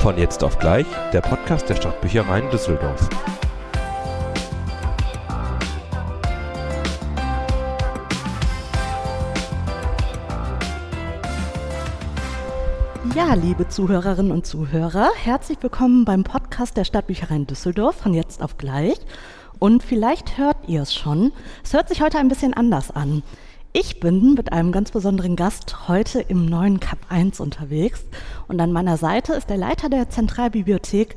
Von jetzt auf gleich, der Podcast der Stadtbüchereien Düsseldorf. Ja, liebe Zuhörerinnen und Zuhörer, herzlich willkommen beim Podcast der Stadtbüchereien Düsseldorf von jetzt auf gleich. Und vielleicht hört ihr es schon, es hört sich heute ein bisschen anders an. Ich bin mit einem ganz besonderen Gast heute im neuen Cup 1 unterwegs und an meiner Seite ist der Leiter der Zentralbibliothek,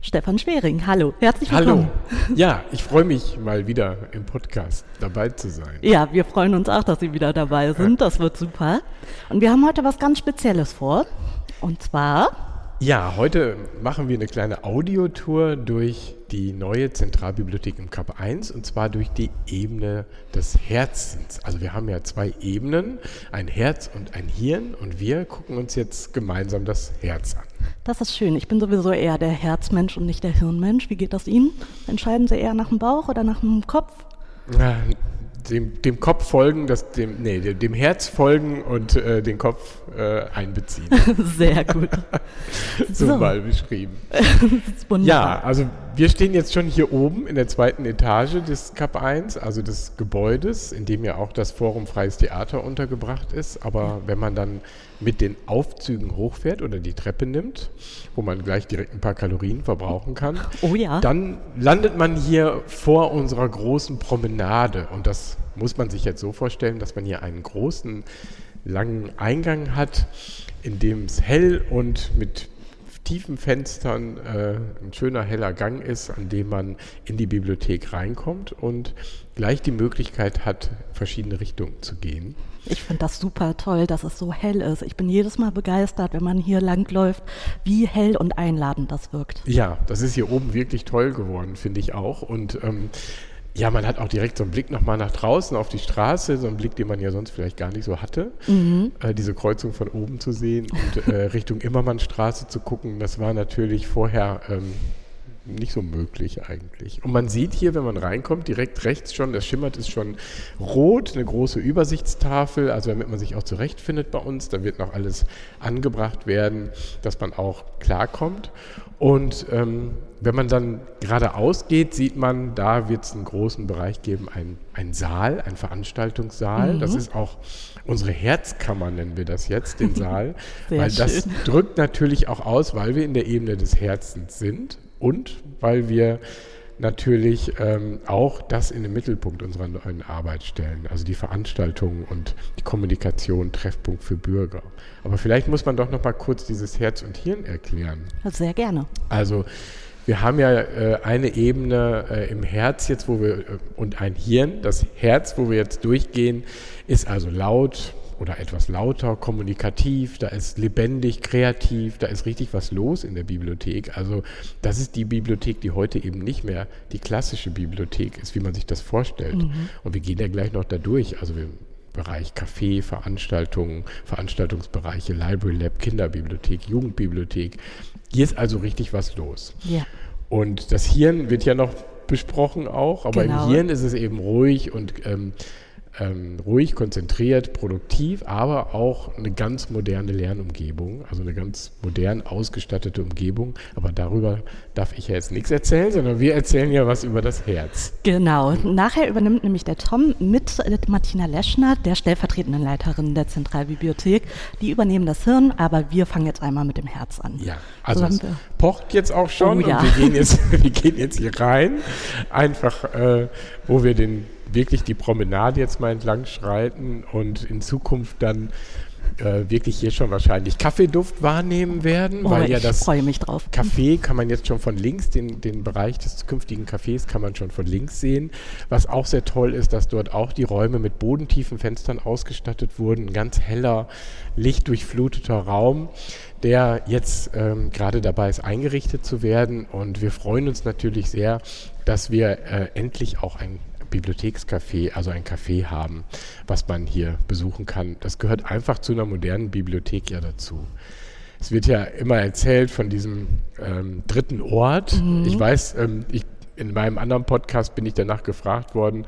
Stefan Schwering. Hallo, herzlich willkommen. Hallo. Ja, ich freue mich mal wieder im Podcast dabei zu sein. Ja, wir freuen uns auch, dass Sie wieder dabei sind. Das wird super. Und wir haben heute was ganz Spezielles vor. Und zwar ja, heute machen wir eine kleine Audiotour durch die neue Zentralbibliothek im Kap 1 und zwar durch die Ebene des Herzens. Also wir haben ja zwei Ebenen, ein Herz und ein Hirn und wir gucken uns jetzt gemeinsam das Herz an. Das ist schön. Ich bin sowieso eher der Herzmensch und nicht der Hirnmensch. Wie geht das Ihnen? Entscheiden Sie eher nach dem Bauch oder nach dem Kopf? Dem, dem Kopf folgen, das, dem, nee, dem, dem Herz folgen und äh, den Kopf äh, einbeziehen. Sehr gut. so, so, mal beschrieben. ja, also wir stehen jetzt schon hier oben in der zweiten Etage des Kap 1, also des Gebäudes, in dem ja auch das Forum Freies Theater untergebracht ist. Aber wenn man dann mit den Aufzügen hochfährt oder die Treppe nimmt, wo man gleich direkt ein paar Kalorien verbrauchen kann, oh ja. dann landet man hier vor unserer großen Promenade. Und das muss man sich jetzt so vorstellen, dass man hier einen großen, langen Eingang hat, in dem es hell und mit tiefen Fenstern äh, ein schöner heller Gang ist, an dem man in die Bibliothek reinkommt und gleich die Möglichkeit hat, verschiedene Richtungen zu gehen. Ich finde das super toll, dass es so hell ist. Ich bin jedes Mal begeistert, wenn man hier langläuft, wie hell und einladend das wirkt. Ja, das ist hier oben wirklich toll geworden, finde ich auch. Und ähm, ja, man hat auch direkt so einen Blick nochmal nach draußen auf die Straße, so einen Blick, den man ja sonst vielleicht gar nicht so hatte. Mhm. Äh, diese Kreuzung von oben zu sehen und äh, Richtung Immermannstraße zu gucken, das war natürlich vorher ähm, nicht so möglich eigentlich. Und man sieht hier, wenn man reinkommt, direkt rechts schon, das schimmert ist schon rot, eine große Übersichtstafel, also damit man sich auch zurechtfindet bei uns, da wird noch alles angebracht werden, dass man auch klarkommt. Und ähm, wenn man dann geradeaus geht, sieht man, da wird es einen großen Bereich geben, ein, Saal, ein Veranstaltungssaal. Mhm. Das ist auch unsere Herzkammer, nennen wir das jetzt, den Saal. weil schön. das drückt natürlich auch aus, weil wir in der Ebene des Herzens sind und weil wir natürlich ähm, auch das in den Mittelpunkt unserer neuen Arbeit stellen, also die Veranstaltungen und die Kommunikation, Treffpunkt für Bürger. Aber vielleicht muss man doch noch mal kurz dieses Herz und Hirn erklären. Sehr gerne. Also wir haben ja äh, eine Ebene äh, im Herz jetzt, wo wir äh, und ein Hirn. Das Herz, wo wir jetzt durchgehen, ist also laut, oder etwas lauter, kommunikativ, da ist lebendig, kreativ, da ist richtig was los in der Bibliothek. Also das ist die Bibliothek, die heute eben nicht mehr die klassische Bibliothek ist, wie man sich das vorstellt. Mhm. Und wir gehen ja gleich noch da durch. Also wir Bereich Café, Veranstaltungen, Veranstaltungsbereiche, Library Lab, Kinderbibliothek, Jugendbibliothek. Hier ist also richtig was los. Ja. Und das Hirn wird ja noch besprochen auch, aber genau. im Hirn ist es eben ruhig und ähm, ähm, ruhig, konzentriert, produktiv, aber auch eine ganz moderne Lernumgebung, also eine ganz modern ausgestattete Umgebung. Aber darüber darf ich ja jetzt nichts erzählen, sondern wir erzählen ja was über das Herz. Genau. Nachher übernimmt nämlich der Tom mit Martina Leschner, der stellvertretenden Leiterin der Zentralbibliothek. Die übernehmen das Hirn, aber wir fangen jetzt einmal mit dem Herz an. Ja, also so es pocht jetzt auch schon oh, ja. und wir gehen jetzt, wir gehen jetzt hier rein, einfach äh, wo wir den wirklich die Promenade jetzt mal entlang schreiten und in Zukunft dann äh, wirklich hier schon wahrscheinlich Kaffeeduft wahrnehmen werden, oh, weil ja das freue mich drauf. Café kann man jetzt schon von links, den, den Bereich des zukünftigen Cafés kann man schon von links sehen. Was auch sehr toll ist, dass dort auch die Räume mit bodentiefen Fenstern ausgestattet wurden. Ein ganz heller, lichtdurchfluteter Raum, der jetzt ähm, gerade dabei ist, eingerichtet zu werden. Und wir freuen uns natürlich sehr, dass wir äh, endlich auch ein Bibliothekscafé, also ein Café haben, was man hier besuchen kann. Das gehört einfach zu einer modernen Bibliothek ja dazu. Es wird ja immer erzählt von diesem ähm, dritten Ort. Mhm. Ich weiß, ähm, ich, in meinem anderen Podcast bin ich danach gefragt worden,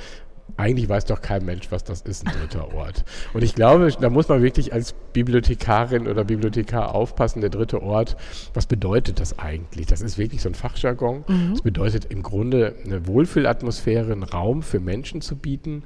eigentlich weiß doch kein Mensch, was das ist, ein dritter Ort. Und ich glaube, da muss man wirklich als Bibliothekarin oder Bibliothekar aufpassen, der dritte Ort, was bedeutet das eigentlich? Das ist wirklich so ein Fachjargon. Mhm. Das bedeutet im Grunde eine Wohlfühlatmosphäre, einen Raum für Menschen zu bieten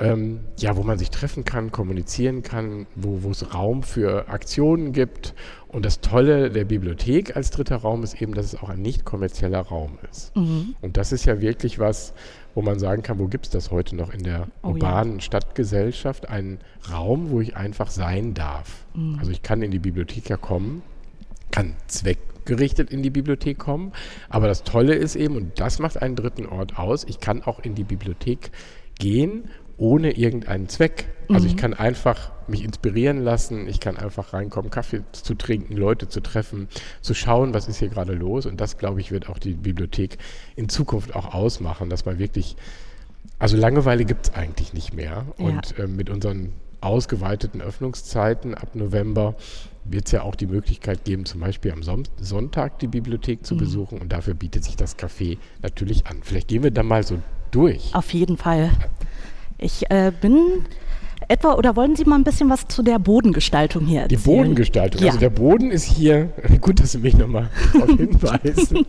ähm, ja, wo man sich treffen kann, kommunizieren kann, wo, es Raum für Aktionen gibt. Und das Tolle der Bibliothek als dritter Raum ist eben, dass es auch ein nicht kommerzieller Raum ist. Mhm. Und das ist ja wirklich was, wo man sagen kann, wo gibt es das heute noch in der oh, urbanen ja. Stadtgesellschaft? Einen Raum, wo ich einfach sein darf. Mhm. Also ich kann in die Bibliothek ja kommen, kann zweckgerichtet in die Bibliothek kommen. Aber das Tolle ist eben, und das macht einen dritten Ort aus, ich kann auch in die Bibliothek gehen ohne irgendeinen Zweck. Also ich mhm. kann einfach mich inspirieren lassen, ich kann einfach reinkommen, Kaffee zu trinken, Leute zu treffen, zu schauen, was ist hier gerade los. Und das, glaube ich, wird auch die Bibliothek in Zukunft auch ausmachen, dass man wirklich, also Langeweile gibt es eigentlich nicht mehr. Ja. Und äh, mit unseren ausgeweiteten Öffnungszeiten ab November wird es ja auch die Möglichkeit geben, zum Beispiel am Sonntag die Bibliothek zu mhm. besuchen. Und dafür bietet sich das Café natürlich an. Vielleicht gehen wir da mal so durch. Auf jeden Fall. Ich äh, bin etwa, oder wollen Sie mal ein bisschen was zu der Bodengestaltung hier erzählen? Die Bodengestaltung, ja. also der Boden ist hier, gut, dass Sie mich nochmal darauf hinweisen,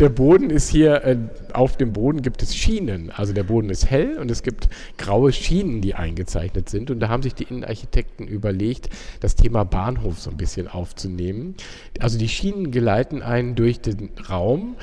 der Boden ist hier, äh, auf dem Boden gibt es Schienen, also der Boden ist hell und es gibt graue Schienen, die eingezeichnet sind und da haben sich die Innenarchitekten überlegt, das Thema Bahnhof so ein bisschen aufzunehmen. Also die Schienen geleiten einen durch den Raum,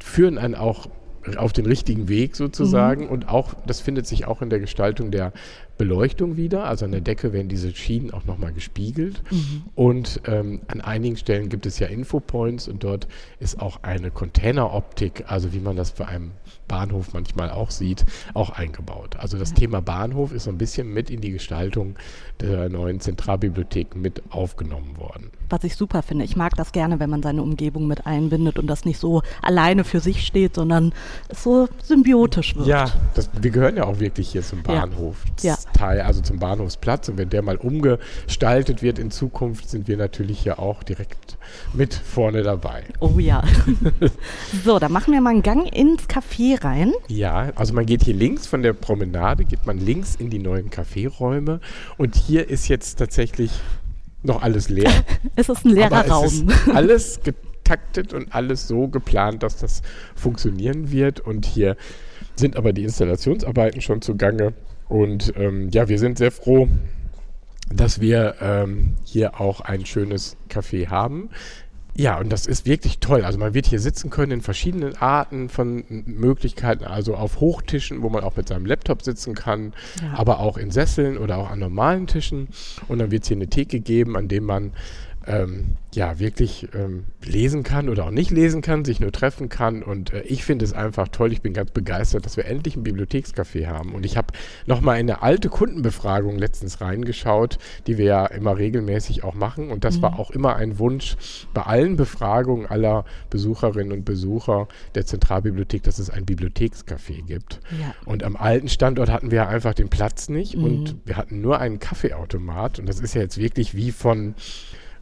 führen einen auch auf den richtigen Weg sozusagen. Mhm. Und auch, das findet sich auch in der Gestaltung der Beleuchtung wieder. Also an der Decke werden diese Schienen auch nochmal gespiegelt. Mhm. Und ähm, an einigen Stellen gibt es ja Infopoints und dort ist auch eine Containeroptik, also wie man das bei einem Bahnhof manchmal auch sieht, auch eingebaut. Also das. Thema Bahnhof ist so ein bisschen mit in die Gestaltung der neuen Zentralbibliothek mit aufgenommen worden. Was ich super finde. Ich mag das gerne, wenn man seine Umgebung mit einbindet und das nicht so alleine für sich steht, sondern es so symbiotisch wird. Ja, das, wir gehören ja auch wirklich hier zum Bahnhof. Ja. also zum Bahnhofsplatz. Und wenn der mal umgestaltet wird in Zukunft, sind wir natürlich ja auch direkt mit vorne dabei. Oh ja. so, dann machen wir mal einen Gang ins Café rein. Ja, also man geht hier links von der Promenade, geht man links in die neuen Caféräume. Und hier ist jetzt tatsächlich noch alles leer. es ist ein leerer Raum. Es ist alles getaktet und alles so geplant, dass das funktionieren wird. Und hier sind aber die Installationsarbeiten schon zugange. Und ähm, ja, wir sind sehr froh, dass wir ähm, hier auch ein schönes Café haben. Ja, und das ist wirklich toll. Also man wird hier sitzen können in verschiedenen Arten von Möglichkeiten, also auf Hochtischen, wo man auch mit seinem Laptop sitzen kann, ja. aber auch in Sesseln oder auch an normalen Tischen. Und dann wird es hier eine Theke geben, an dem man ähm, ja wirklich ähm, lesen kann oder auch nicht lesen kann, sich nur treffen kann. Und äh, ich finde es einfach toll. Ich bin ganz begeistert, dass wir endlich ein Bibliothekscafé haben. Und ich habe nochmal in eine alte Kundenbefragung letztens reingeschaut, die wir ja immer regelmäßig auch machen. Und das mhm. war auch immer ein Wunsch bei allen Befragungen aller Besucherinnen und Besucher der Zentralbibliothek, dass es ein Bibliothekscafé gibt. Ja. Und am alten Standort hatten wir einfach den Platz nicht mhm. und wir hatten nur einen Kaffeeautomat. Und das ist ja jetzt wirklich wie von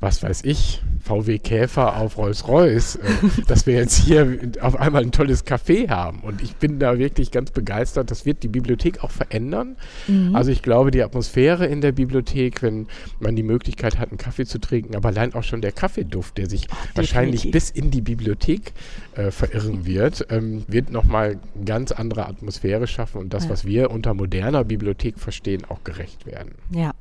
was weiß ich, VW Käfer auf Rolls-Royce, äh, dass wir jetzt hier auf einmal ein tolles Café haben. Und ich bin da wirklich ganz begeistert. Das wird die Bibliothek auch verändern. Mhm. Also ich glaube, die Atmosphäre in der Bibliothek, wenn man die Möglichkeit hat, einen Kaffee zu trinken, aber allein auch schon der Kaffeeduft, der sich Ach, wahrscheinlich bis in die Bibliothek äh, verirren wird, ähm, wird nochmal eine ganz andere Atmosphäre schaffen und das, ja. was wir unter moderner Bibliothek verstehen, auch gerecht werden. Ja,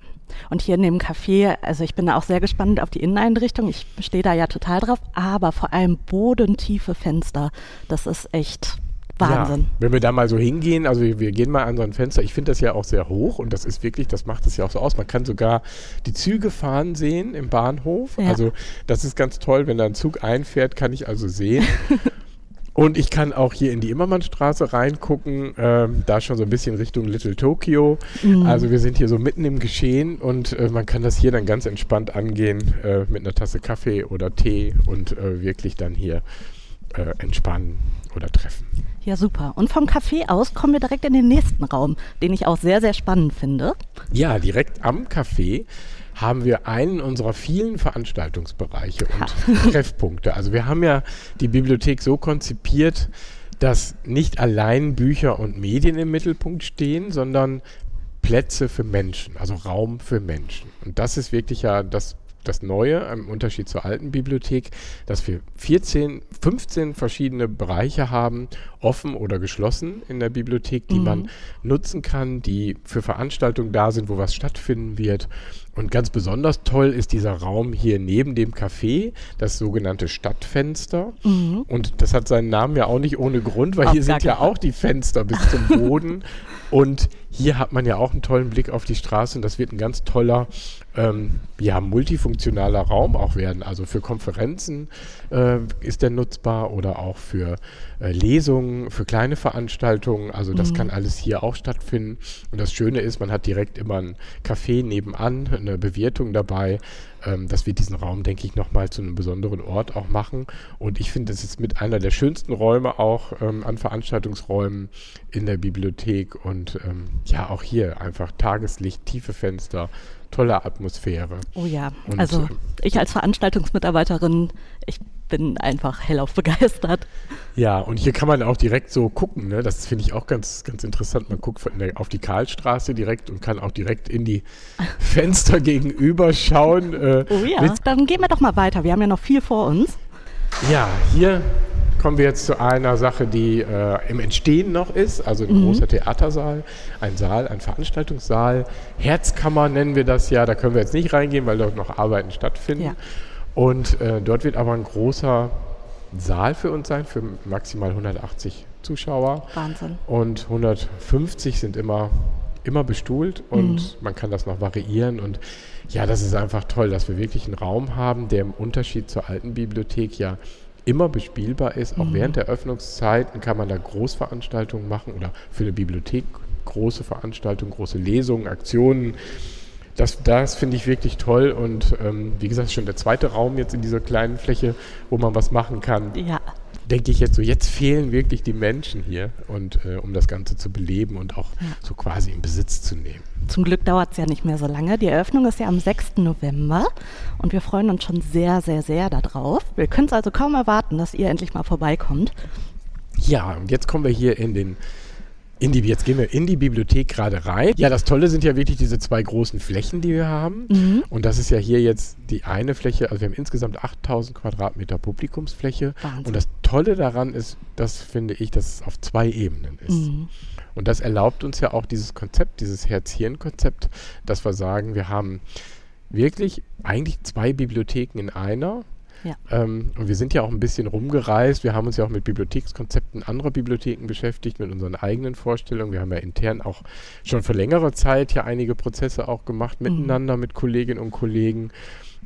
und hier in dem Café, also ich bin auch sehr gespannt auf die Inneneinrichtung. Ich stehe da ja total drauf, aber vor allem bodentiefe Fenster. Das ist echt Wahnsinn. Ja, wenn wir da mal so hingehen, also wir, wir gehen mal an so ein Fenster, ich finde das ja auch sehr hoch und das ist wirklich, das macht es ja auch so aus. Man kann sogar die Züge fahren sehen im Bahnhof. Ja. Also das ist ganz toll, wenn da ein Zug einfährt, kann ich also sehen. Und ich kann auch hier in die Immermannstraße reingucken, ähm, da schon so ein bisschen Richtung Little Tokyo. Mhm. Also wir sind hier so mitten im Geschehen und äh, man kann das hier dann ganz entspannt angehen äh, mit einer Tasse Kaffee oder Tee und äh, wirklich dann hier äh, entspannen oder treffen. Ja, super. Und vom Café aus kommen wir direkt in den nächsten Raum, den ich auch sehr, sehr spannend finde. Ja, direkt am Café haben wir einen unserer vielen Veranstaltungsbereiche und Treffpunkte. Also wir haben ja die Bibliothek so konzipiert, dass nicht allein Bücher und Medien im Mittelpunkt stehen, sondern Plätze für Menschen, also Raum für Menschen. Und das ist wirklich ja das das Neue im Unterschied zur alten Bibliothek, dass wir 14, 15 verschiedene Bereiche haben, offen oder geschlossen in der Bibliothek, die mhm. man nutzen kann, die für Veranstaltungen da sind, wo was stattfinden wird. Und ganz besonders toll ist dieser Raum hier neben dem Café, das sogenannte Stadtfenster. Mhm. Und das hat seinen Namen ja auch nicht ohne Grund, weil Auf hier sind ja auch die Fenster bis zum Boden. Und hier hat man ja auch einen tollen Blick auf die Straße und das wird ein ganz toller, ähm, ja, multifunktionaler Raum auch werden. Also für Konferenzen äh, ist der nutzbar oder auch für äh, Lesungen, für kleine Veranstaltungen. Also das mhm. kann alles hier auch stattfinden. Und das Schöne ist, man hat direkt immer ein Café nebenan, eine Bewirtung dabei. Ähm, das wird diesen Raum, denke ich, nochmal zu einem besonderen Ort auch machen. Und ich finde, das ist mit einer der schönsten Räume auch ähm, an Veranstaltungsräumen in der Bibliothek. Und ähm, ja, auch hier einfach Tageslicht, tiefe Fenster, tolle Atmosphäre. Oh ja, Und, also ähm, ich als Veranstaltungsmitarbeiterin, ich bin einfach hellauf begeistert. Ja, und hier kann man auch direkt so gucken, ne? das finde ich auch ganz, ganz interessant. Man guckt der, auf die Karlstraße direkt und kann auch direkt in die Fenster gegenüber schauen. Äh, oh ja, dann gehen wir doch mal weiter. Wir haben ja noch viel vor uns. Ja, hier kommen wir jetzt zu einer Sache, die äh, im Entstehen noch ist, also ein mhm. großer Theatersaal, ein Saal, ein Veranstaltungssaal, Herzkammer nennen wir das ja, da können wir jetzt nicht reingehen, weil dort noch Arbeiten stattfinden. Ja. Und äh, dort wird aber ein großer Saal für uns sein, für maximal 180 Zuschauer. Wahnsinn. Und 150 sind immer, immer bestuhlt und mhm. man kann das noch variieren. Und ja, das ist einfach toll, dass wir wirklich einen Raum haben, der im Unterschied zur alten Bibliothek ja immer bespielbar ist. Auch mhm. während der Öffnungszeiten kann man da Großveranstaltungen machen oder für eine Bibliothek große Veranstaltungen, große Lesungen, Aktionen das, das finde ich wirklich toll und ähm, wie gesagt, schon der zweite Raum jetzt in dieser kleinen Fläche, wo man was machen kann. Ja. Denke ich jetzt so, jetzt fehlen wirklich die Menschen hier und äh, um das Ganze zu beleben und auch ja. so quasi in Besitz zu nehmen. Zum Glück dauert es ja nicht mehr so lange. Die Eröffnung ist ja am 6. November und wir freuen uns schon sehr, sehr, sehr darauf. Wir können es also kaum erwarten, dass ihr endlich mal vorbeikommt. Ja, und jetzt kommen wir hier in den in die, jetzt gehen wir in die Bibliothek gerade rein. Ja, das Tolle sind ja wirklich diese zwei großen Flächen, die wir haben. Mhm. Und das ist ja hier jetzt die eine Fläche, also wir haben insgesamt 8000 Quadratmeter Publikumsfläche. Wahnsinn. Und das Tolle daran ist, das finde ich, dass es auf zwei Ebenen ist. Mhm. Und das erlaubt uns ja auch dieses Konzept, dieses Herz-Hirn-Konzept, dass wir sagen, wir haben wirklich eigentlich zwei Bibliotheken in einer ja. Ähm, und wir sind ja auch ein bisschen rumgereist. Wir haben uns ja auch mit Bibliothekskonzepten anderer Bibliotheken beschäftigt, mit unseren eigenen Vorstellungen. Wir haben ja intern auch schon für längere Zeit ja einige Prozesse auch gemacht mhm. miteinander mit Kolleginnen und Kollegen.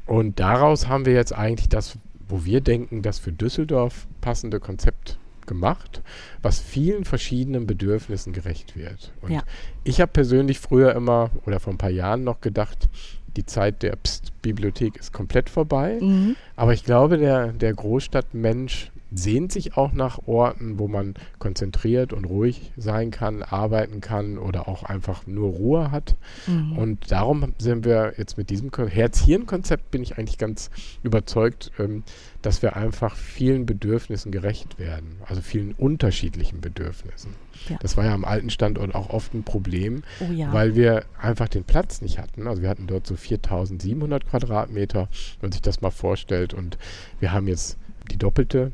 Und daraus haben wir jetzt eigentlich das, wo wir denken, das für Düsseldorf passende Konzept gemacht, was vielen verschiedenen Bedürfnissen gerecht wird. Und ja. ich habe persönlich früher immer oder vor ein paar Jahren noch gedacht, die Zeit der Pst-Bibliothek ist komplett vorbei. Mhm. Aber ich glaube, der, der Großstadtmensch sehnt sich auch nach Orten, wo man konzentriert und ruhig sein kann, arbeiten kann oder auch einfach nur Ruhe hat. Mhm. Und darum sind wir jetzt mit diesem Herz-Hirn-Konzept bin ich eigentlich ganz überzeugt, ähm, dass wir einfach vielen Bedürfnissen gerecht werden, also vielen unterschiedlichen Bedürfnissen. Ja. Das war ja am alten Standort auch oft ein Problem, oh ja. weil wir einfach den Platz nicht hatten. Also wir hatten dort so 4700 Quadratmeter, wenn man sich das mal vorstellt. Und wir haben jetzt die doppelte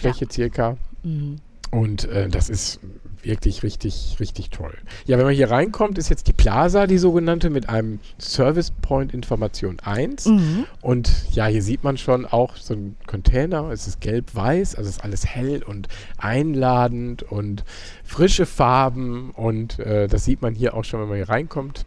Fläche ja. circa. Mhm. Und äh, das ist wirklich richtig, richtig toll. Ja, wenn man hier reinkommt, ist jetzt die Plaza, die sogenannte, mit einem Service Point Information 1. Mhm. Und ja, hier sieht man schon auch so einen Container. Es ist gelb-weiß, also ist alles hell und einladend und frische Farben. Und äh, das sieht man hier auch schon, wenn man hier reinkommt.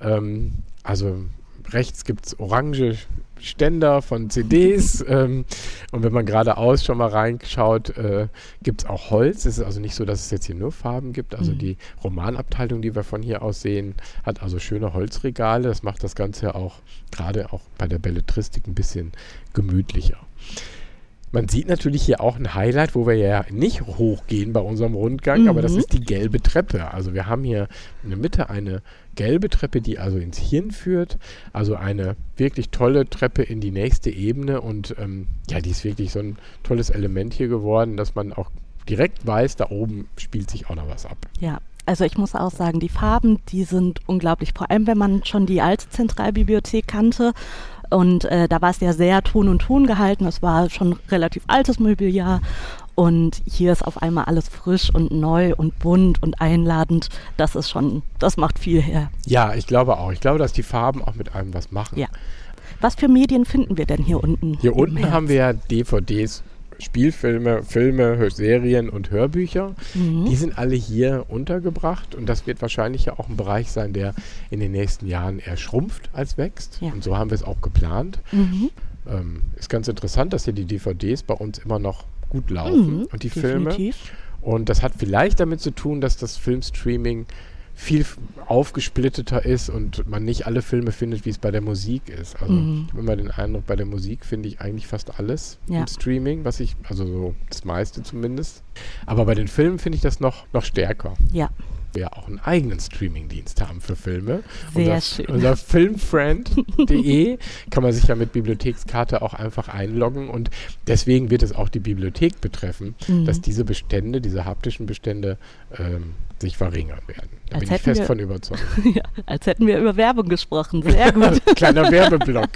Ähm, also rechts gibt es orange Ständer von CDs. ähm, und wenn man geradeaus schon mal reinschaut, äh, gibt es auch Holz. Es ist also nicht so, dass es jetzt hier nur Farben gibt. Also mhm. die Romanabteilung, die wir von hier aus sehen, hat also schöne Holzregale. Das macht das Ganze auch gerade auch bei der Belletristik ein bisschen gemütlicher. Man sieht natürlich hier auch ein Highlight, wo wir ja nicht hochgehen bei unserem Rundgang, mhm. aber das mhm. ist die gelbe Treppe. Also wir haben hier in der Mitte eine gelbe Treppe, die also ins Hirn führt. Also eine wirklich tolle Treppe in die nächste Ebene und ähm, ja, die ist wirklich so ein tolles Element hier geworden, dass man auch direkt weiß, da oben spielt sich auch noch was ab. Ja, also ich muss auch sagen, die Farben, die sind unglaublich. Vor allem, wenn man schon die alte Zentralbibliothek kannte. Und äh, da war es ja sehr Ton und Ton gehalten. Es war schon relativ altes Mobiliar. Und hier ist auf einmal alles frisch und neu und bunt und einladend. Das ist schon, das macht viel her. Ja, ich glaube auch. Ich glaube, dass die Farben auch mit einem was machen. Ja. Was für Medien finden wir denn hier unten? Hier unten haben wir ja DVDs, Spielfilme, Filme, Serien und Hörbücher. Mhm. Die sind alle hier untergebracht und das wird wahrscheinlich ja auch ein Bereich sein, der in den nächsten Jahren eher schrumpft als wächst. Ja. Und so haben wir es auch geplant. Mhm. Ähm, ist ganz interessant, dass hier die DVDs bei uns immer noch gut laufen mhm, und die definitiv. Filme. Und das hat vielleicht damit zu tun, dass das Filmstreaming viel aufgesplitteter ist und man nicht alle Filme findet, wie es bei der Musik ist. Also mhm. ich habe immer den Eindruck, bei der Musik finde ich eigentlich fast alles ja. im Streaming, was ich, also so das meiste zumindest. Aber bei den Filmen finde ich das noch, noch stärker. Ja wir auch einen eigenen Streamingdienst haben für Filme. Sehr unser, schön. Unser filmfriend.de kann man sich ja mit Bibliothekskarte auch einfach einloggen und deswegen wird es auch die Bibliothek betreffen, mhm. dass diese Bestände, diese haptischen Bestände ähm, sich verringern werden. Da als bin ich fest wir, von überzeugt. ja, als hätten wir über Werbung gesprochen. Sehr gut. Kleiner Werbeblock.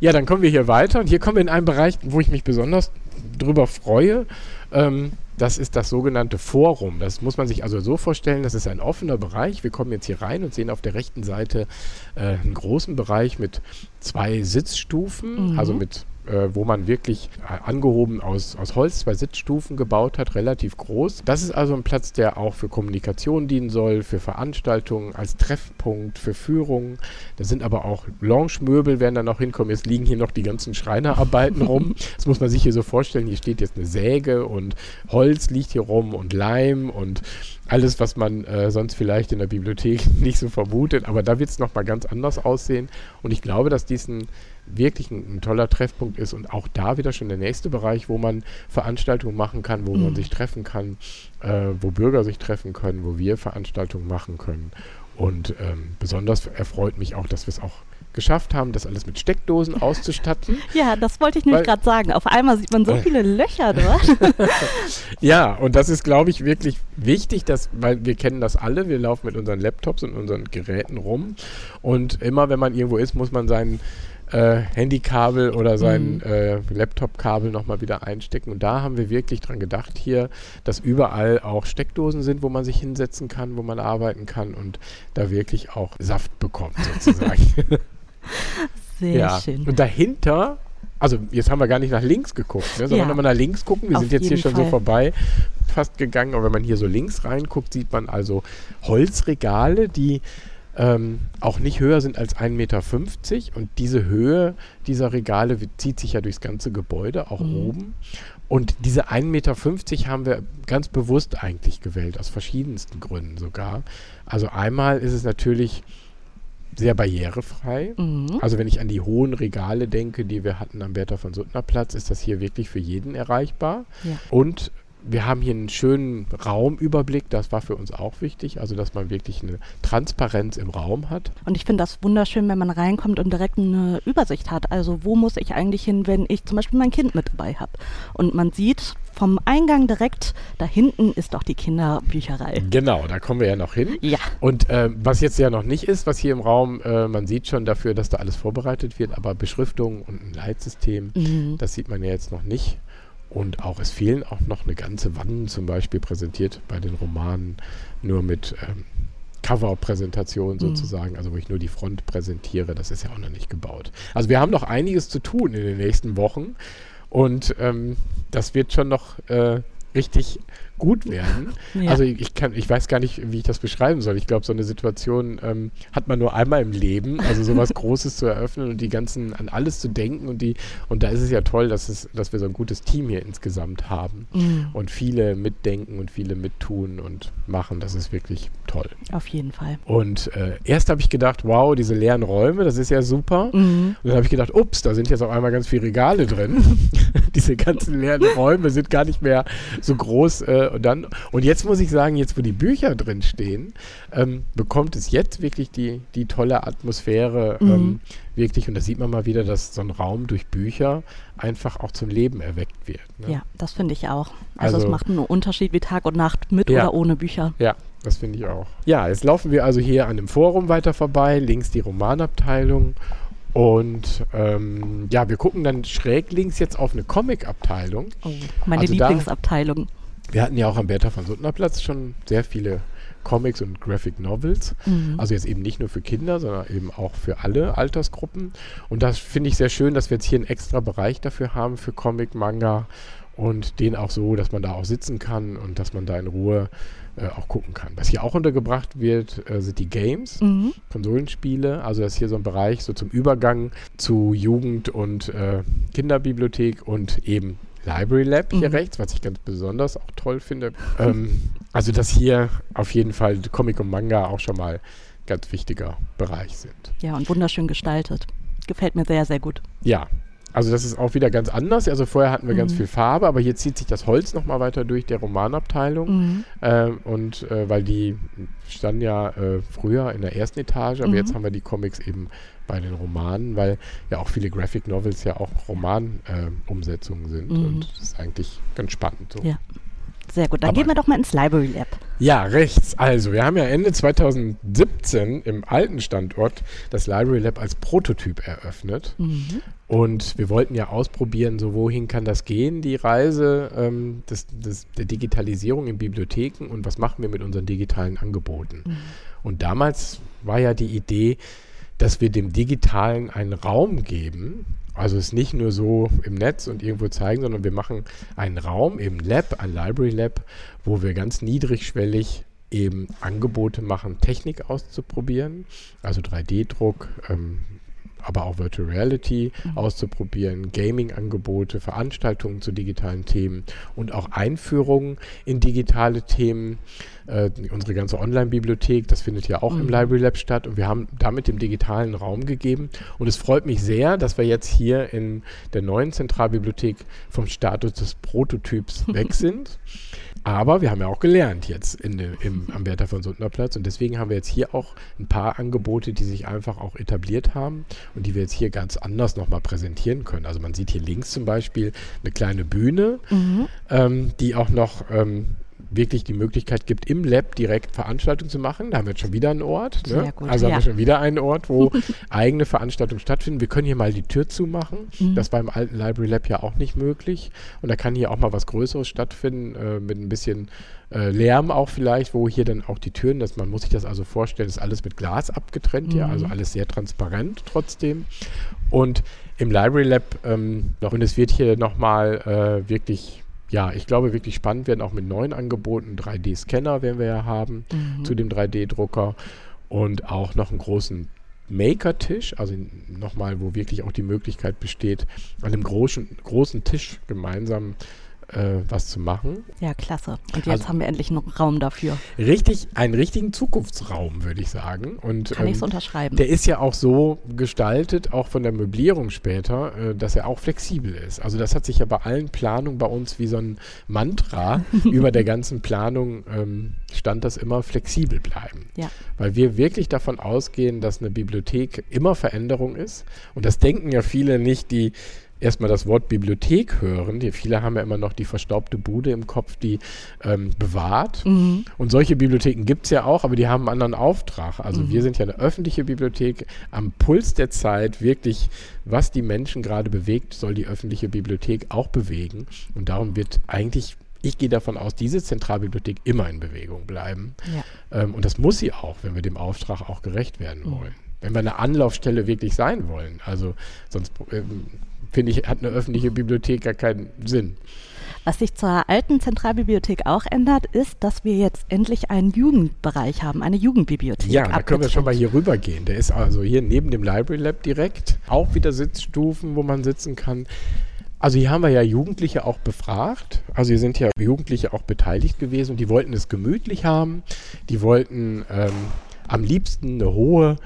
Ja, dann kommen wir hier weiter und hier kommen wir in einen Bereich, wo ich mich besonders drüber freue. Ähm, das ist das sogenannte Forum. Das muss man sich also so vorstellen, das ist ein offener Bereich. Wir kommen jetzt hier rein und sehen auf der rechten Seite äh, einen großen Bereich mit zwei Sitzstufen, mhm. also mit äh, wo man wirklich äh, angehoben aus, aus Holz zwei Sitzstufen gebaut hat, relativ groß. Das ist also ein Platz, der auch für Kommunikation dienen soll, für Veranstaltungen, als Treffpunkt, für Führungen. Da sind aber auch Lounge-Möbel, werden da noch hinkommen. Jetzt liegen hier noch die ganzen Schreinerarbeiten rum. Das muss man sich hier so vorstellen. Hier steht jetzt eine Säge und Holz liegt hier rum und Leim und alles, was man äh, sonst vielleicht in der Bibliothek nicht so vermutet. Aber da wird es nochmal ganz anders aussehen. Und ich glaube, dass diesen wirklich ein, ein, toller Treffpunkt ist und auch da wieder schon der nächste Bereich, wo man Veranstaltungen machen kann, wo mhm. man sich treffen kann, äh, wo Bürger sich treffen können, wo wir Veranstaltungen machen können. Und ähm, besonders erfreut mich auch, dass wir es auch geschafft haben, das alles mit Steckdosen auszustatten. Ja, das wollte ich nämlich gerade sagen. Auf einmal sieht man so viele Löcher dort. ja, und das ist, glaube ich, wirklich wichtig, dass, weil wir kennen das alle, wir laufen mit unseren Laptops und unseren Geräten rum und immer, wenn man irgendwo ist, muss man seinen äh, Handykabel oder sein mhm. äh, Laptop-Kabel nochmal wieder einstecken. Und da haben wir wirklich dran gedacht hier, dass überall auch Steckdosen sind, wo man sich hinsetzen kann, wo man arbeiten kann und da wirklich auch Saft bekommt sozusagen. Sehr ja. schön. Und dahinter also jetzt haben wir gar nicht nach links geguckt, ne, sondern ja. wenn wir nach links gucken, wir Auf sind jetzt hier schon Fall. so vorbei fast gegangen, aber wenn man hier so links reinguckt, sieht man also Holzregale, die ähm, auch nicht höher sind als 1,50 Meter. Und diese Höhe dieser Regale zieht sich ja durchs ganze Gebäude, auch mhm. oben. Und diese 1,50 Meter haben wir ganz bewusst eigentlich gewählt, aus verschiedensten Gründen sogar. Also einmal ist es natürlich sehr barrierefrei. Mhm. Also wenn ich an die hohen Regale denke, die wir hatten am Bertha von Suttner Platz, ist das hier wirklich für jeden erreichbar. Ja. Und wir haben hier einen schönen Raumüberblick, das war für uns auch wichtig, also dass man wirklich eine Transparenz im Raum hat. Und ich finde das wunderschön, wenn man reinkommt und direkt eine Übersicht hat. Also wo muss ich eigentlich hin, wenn ich zum Beispiel mein Kind mit dabei habe? Und man sieht vom Eingang direkt, da hinten ist doch die Kinderbücherei. Genau, da kommen wir ja noch hin. Ja. Und äh, was jetzt ja noch nicht ist, was hier im Raum, äh, man sieht schon dafür, dass da alles vorbereitet wird, aber Beschriftung und ein Leitsystem, mhm. das sieht man ja jetzt noch nicht. Und auch es fehlen auch noch eine ganze Wand zum Beispiel präsentiert bei den Romanen nur mit ähm, Cover-Präsentation mhm. sozusagen, mhm. also wo ich nur die Front präsentiere, das ist ja auch noch nicht gebaut. Also wir haben noch einiges zu tun in den nächsten Wochen und ähm, das wird schon noch äh, richtig gut werden. Ja. Also ich kann, ich weiß gar nicht, wie ich das beschreiben soll. Ich glaube, so eine Situation ähm, hat man nur einmal im Leben, also sowas Großes zu eröffnen und die ganzen an alles zu denken und die und da ist es ja toll, dass es, dass wir so ein gutes Team hier insgesamt haben mhm. und viele mitdenken und viele mittun und machen. Das ist wirklich toll. Auf jeden Fall. Und äh, erst habe ich gedacht, wow, diese leeren Räume, das ist ja super. Mhm. Und dann habe ich gedacht, ups, da sind jetzt auf einmal ganz viele Regale drin. diese ganzen leeren Räume sind gar nicht mehr so groß äh, Und dann, und jetzt muss ich sagen, jetzt wo die Bücher drin stehen, ähm, bekommt es jetzt wirklich die, die tolle Atmosphäre, Mhm. ähm, wirklich, und da sieht man mal wieder, dass so ein Raum durch Bücher einfach auch zum Leben erweckt wird. Ne? Ja, das finde ich auch. Also, Also- es macht einen Unterschied wie Tag und Nacht mit Ja. oder ohne Bücher. Ja, das finde ich auch. Ja, jetzt laufen wir also hier an dem Forum weiter vorbei, links die Romanabteilung. Und ähm, ja, wir gucken dann schräg links jetzt auf eine Comic-Abteilung. Oh, meine Also da- Lieblingsabteilung. Wir hatten ja auch am Bertha von Suttner Platz schon sehr viele Comics und Graphic Novels. Mhm. Also jetzt eben nicht nur für Kinder, sondern eben auch für alle Altersgruppen. Und das finde ich sehr schön, dass wir jetzt hier einen extra Bereich dafür haben für Comic, Manga und den auch so, dass man da auch sitzen kann und dass man da in Ruhe äh, auch gucken kann. Was hier auch untergebracht wird, äh, sind die Games, Mhm. Konsolenspiele. Also das ist hier so ein Bereich so zum Übergang zu Jugend- und äh, Kinderbibliothek und eben Library Lab hier Mhm. rechts, was ich ganz besonders auch toll finde. ähm, also dass hier auf jeden Fall Comic und Manga auch schon mal ganz wichtiger Bereich sind. Ja, und wunderschön gestaltet. Gefällt mir sehr, sehr gut. Ja, also das ist auch wieder ganz anders. Also vorher hatten wir ganz Mhm. viel Farbe, aber hier zieht sich das Holz nochmal weiter durch der Romanabteilung. Mhm. Ähm, und äh, weil die standen ja äh, früher in der ersten Etage, aber Mhm. jetzt haben wir die Comics eben bei den Romanen, weil ja auch viele Graphic Novels ja auch Roman-Umsetzungen sind. Mhm. Und das ist eigentlich ganz spannend. So. Ja. Sehr gut. Dann Aber- gehen wir doch mal ins Library Lab. Ja, rechts. Also, wir haben ja Ende 2017 im alten Standort das Library Lab als Prototyp eröffnet. Mhm. Und wir wollten ja ausprobieren, so wohin kann das gehen, die Reise ähm, des, des, der Digitalisierung in Bibliotheken und was machen wir mit unseren digitalen Angeboten. Mhm. Und damals war ja die Idee, dass wir dem Digitalen einen Raum geben. Also es nicht nur so im Netz und irgendwo zeigen, sondern wir machen einen Raum, eben Lab, ein Library Lab, wo wir ganz niedrigschwellig eben Angebote machen, Technik auszuprobieren, also 3D-Druck, ähm, aber auch Virtual Reality auszuprobieren, Gaming-Angebote, Veranstaltungen zu digitalen Themen und auch Einführungen in digitale Themen. Äh, unsere ganze Online-Bibliothek, das findet ja auch im Mhm. Library Lab statt und wir haben damit dem digitalen Raum gegeben. Und es freut mich sehr, dass wir jetzt hier in der neuen Zentralbibliothek vom Status des Prototyps weg sind. Aber wir haben ja auch gelernt jetzt in im, am Bertha von Suttner Platz und deswegen haben wir jetzt hier auch ein paar Angebote, die sich einfach auch etabliert haben und die wir jetzt hier ganz anders nochmal präsentieren können. Also man sieht hier links zum Beispiel eine kleine Bühne, Mhm. ähm, die auch noch ähm, wirklich die Möglichkeit gibt, im Lab direkt Veranstaltungen zu machen. Da haben wir jetzt schon wieder einen Ort. Ne? Gut, also haben ja. wir schon wieder einen Ort, wo eigene Veranstaltungen stattfinden. Wir können hier mal die Tür zumachen. Mhm. Das war im alten Library Lab ja auch nicht möglich. Und da kann hier auch mal was Größeres stattfinden, äh, mit ein bisschen äh, Lärm auch vielleicht, wo hier dann auch die Türen, das, man muss sich das also vorstellen, ist alles mit Glas abgetrennt hier, Mhm. also alles sehr transparent trotzdem. Und im Library Lab ähm, noch, und es wird hier nochmal äh, wirklich, ja, ich glaube wirklich spannend werden, auch mit neuen Angeboten. 3D-Scanner werden wir ja haben Mhm. zu dem 3D-Drucker und auch noch einen großen Maker-Tisch, also nochmal, wo wirklich auch die Möglichkeit besteht, an einem großen, großen Tisch gemeinsam äh, was zu machen. Ja, klasse. Und jetzt Also- haben wir endlich noch Raum dafür. Richtig, einen richtigen Zukunftsraum, würde ich sagen. Und, Kann ich ähm, so unterschreiben. Der ist ja auch so gestaltet, auch von der Möblierung später, äh, dass er auch flexibel ist. Also das hat sich ja bei allen Planungen bei uns wie so ein Mantra über der ganzen Planung ähm, stand das immer flexibel bleiben. Ja. Weil wir wirklich davon ausgehen, dass eine Bibliothek immer Veränderung ist. Und das denken ja viele nicht, die erstmal das Wort Bibliothek hören. Die, viele haben ja immer noch die verstaubte Bude im Kopf, die ähm, bewahrt. Mhm. Und solche Bibliotheken gibt es ja auch, aber die haben einen anderen Auftrag. Also Mhm. wir sind ja eine öffentliche Bibliothek. Am Puls der Zeit wirklich, was die Menschen gerade bewegt, soll die öffentliche Bibliothek auch bewegen. Und darum wird eigentlich, ich gehe davon aus, diese Zentralbibliothek immer in Bewegung bleiben. Ja. Ähm, und das muss sie auch, wenn wir dem Auftrag auch gerecht werden Mhm. wollen. Wenn wir eine Anlaufstelle wirklich sein wollen. Also sonst ähm, finde ich, hat eine öffentliche Bibliothek gar keinen Sinn. Was sich zur alten Zentralbibliothek auch ändert, ist, dass wir jetzt endlich einen Jugendbereich haben, eine Jugendbibliothek. Ja, da können wir schon mal hier rüber gehen. Der ist also hier neben dem Library Lab direkt. Auch wieder Sitzstufen, wo man sitzen kann. Also hier haben wir ja Jugendliche auch befragt. Also hier sind ja Jugendliche auch beteiligt gewesen und die wollten es gemütlich haben. Die wollten ähm, am liebsten eine hohe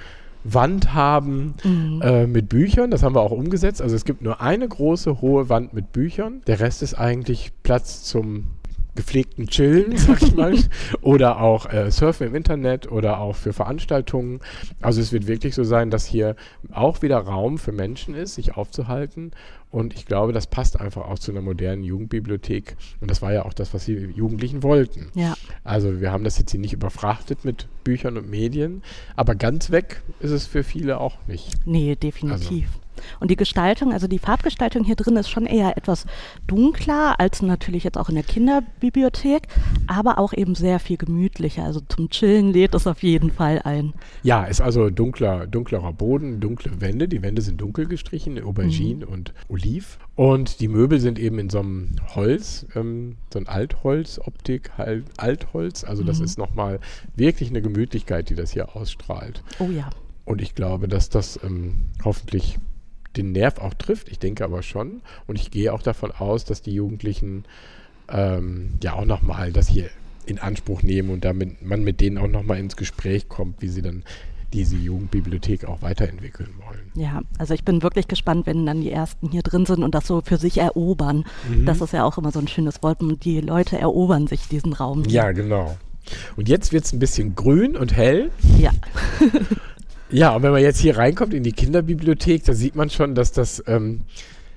Wand haben Mhm. äh, mit Büchern. Das haben wir auch umgesetzt. Also es gibt nur eine große hohe Wand mit Büchern. Der Rest ist eigentlich Platz zum gepflegten Chillen, sag ich mal, oder auch äh, Surfen im Internet oder auch für Veranstaltungen. Also es wird wirklich so sein, dass hier auch wieder Raum für Menschen ist, sich aufzuhalten. Und ich glaube, das passt einfach auch zu einer modernen Jugendbibliothek. Und das war ja auch das, was die Jugendlichen wollten. Ja. Also wir haben das jetzt hier nicht überfrachtet mit Büchern und Medien, aber ganz weg ist es für viele auch nicht. Nee, definitiv. Und die Gestaltung, also die Farbgestaltung hier drin ist schon eher etwas dunkler als natürlich jetzt auch in der Kinderbibliothek, aber auch eben sehr viel gemütlicher. Also zum Chillen lädt es auf jeden Fall ein. Ja, ist also dunkler, dunklerer Boden, dunkle Wände. Die Wände sind dunkel gestrichen, Aubergine Mhm. und Oliv. Und die Möbel sind eben in so einem Holz, ähm, so ein Altholz-Optik, Altholz. Also das Mhm. ist nochmal wirklich eine Gemütlichkeit, die das hier ausstrahlt. Oh ja. Und ich glaube, dass das ähm, hoffentlich den Nerv auch trifft. Ich denke aber schon. Und ich gehe auch davon aus, dass die Jugendlichen ähm, ja auch nochmal das hier in Anspruch nehmen und damit man mit denen auch nochmal ins Gespräch kommt, wie sie dann diese Jugendbibliothek auch weiterentwickeln wollen. Ja, also ich bin wirklich gespannt, wenn dann die ersten hier drin sind und das so für sich erobern. Mhm. Das ist ja auch immer so ein schönes Wort. und Die Leute erobern sich diesen Raum. Ja, genau. Und jetzt wird es ein bisschen grün und hell. Ja. Ja, und wenn man jetzt hier reinkommt in die Kinderbibliothek, da sieht man schon, dass das, ähm,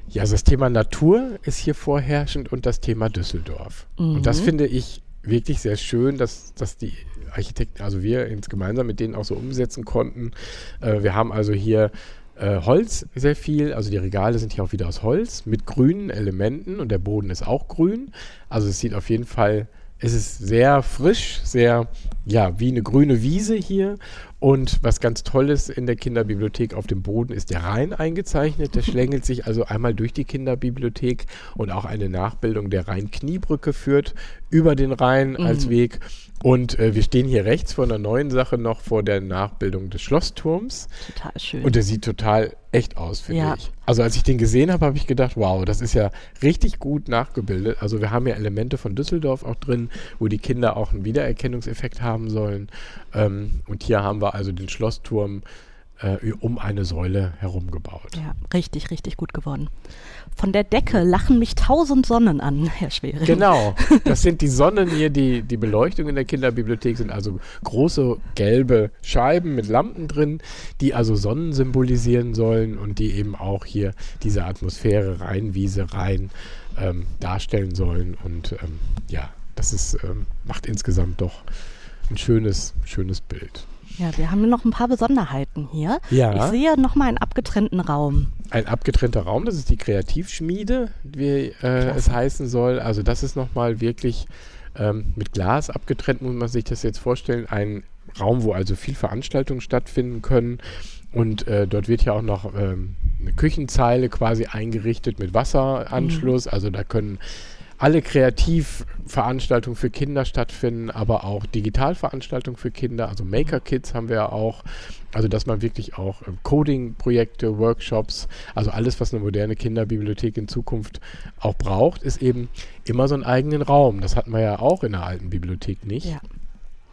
ja, also das Thema Natur ist hier vorherrschend und das Thema Düsseldorf. Und das Mhm. finde ich wirklich sehr schön, dass, dass die Architekten, also wir ins gemeinsam mit denen auch so umsetzen konnten. Äh, wir haben also hier äh, Holz sehr viel, also die Regale sind hier auch wieder aus Holz mit grünen Elementen und der Boden ist auch grün. Also es sieht auf jeden Fall, es ist sehr frisch, sehr, ja, wie eine grüne Wiese hier. Und was ganz toll ist in der Kinderbibliothek auf dem Boden ist der Rhein eingezeichnet. Der schlängelt sich also einmal durch die Kinderbibliothek und auch eine Nachbildung der Rhein-Kniebrücke führt über den Rhein als Weg. Und äh, wir stehen hier rechts vor einer neuen Sache noch vor der Nachbildung des Schlossturms. Total schön. Und der sieht total echt aus, finde Ja. ich. Also als ich den gesehen habe, habe ich gedacht, wow, das ist ja richtig gut nachgebildet. Also wir haben ja Elemente von Düsseldorf auch drin, wo die Kinder auch einen Wiedererkennungseffekt haben sollen. Ähm, und hier haben wir also den Schlossturm äh, um eine Säule herum gebaut. ja, richtig, richtig gut geworden. Von der Decke lachen mich tausend Sonnen an, Herr Schwere. Genau, das sind die Sonnen hier, die, die Beleuchtung in der Kinderbibliothek sind also große gelbe Scheiben mit Lampen drin, die also Sonnen symbolisieren sollen und die eben auch hier diese Atmosphäre Rheinwiese rein ähm, darstellen sollen. Und ähm, ja, das ist, ähm, macht insgesamt doch ein schönes, schönes Bild. Ja, wir haben noch ein paar Besonderheiten hier. Ja. Ich sehe nochmal einen abgetrennten Raum. Ein abgetrennter Raum, das ist die Kreativschmiede, wie äh, es heißen soll. Also das ist nochmal wirklich ähm, mit Glas abgetrennt, muss man sich das jetzt vorstellen. Ein Raum, wo also viel Veranstaltungen stattfinden können. Und äh, dort wird ja auch noch ähm, eine Küchenzeile quasi eingerichtet mit Wasseranschluss. Also da können alle Kreativveranstaltungen für Kinder stattfinden, aber auch Digitalveranstaltungen für Kinder. Also Maker Kids haben wir ja auch. Also dass man wirklich auch ähm, Coding-Projekte, Workshops, also alles, was eine moderne Kinderbibliothek in Zukunft auch braucht, ist eben immer so einen eigenen Raum. Das hatten wir ja auch in der alten Bibliothek nicht. Ja.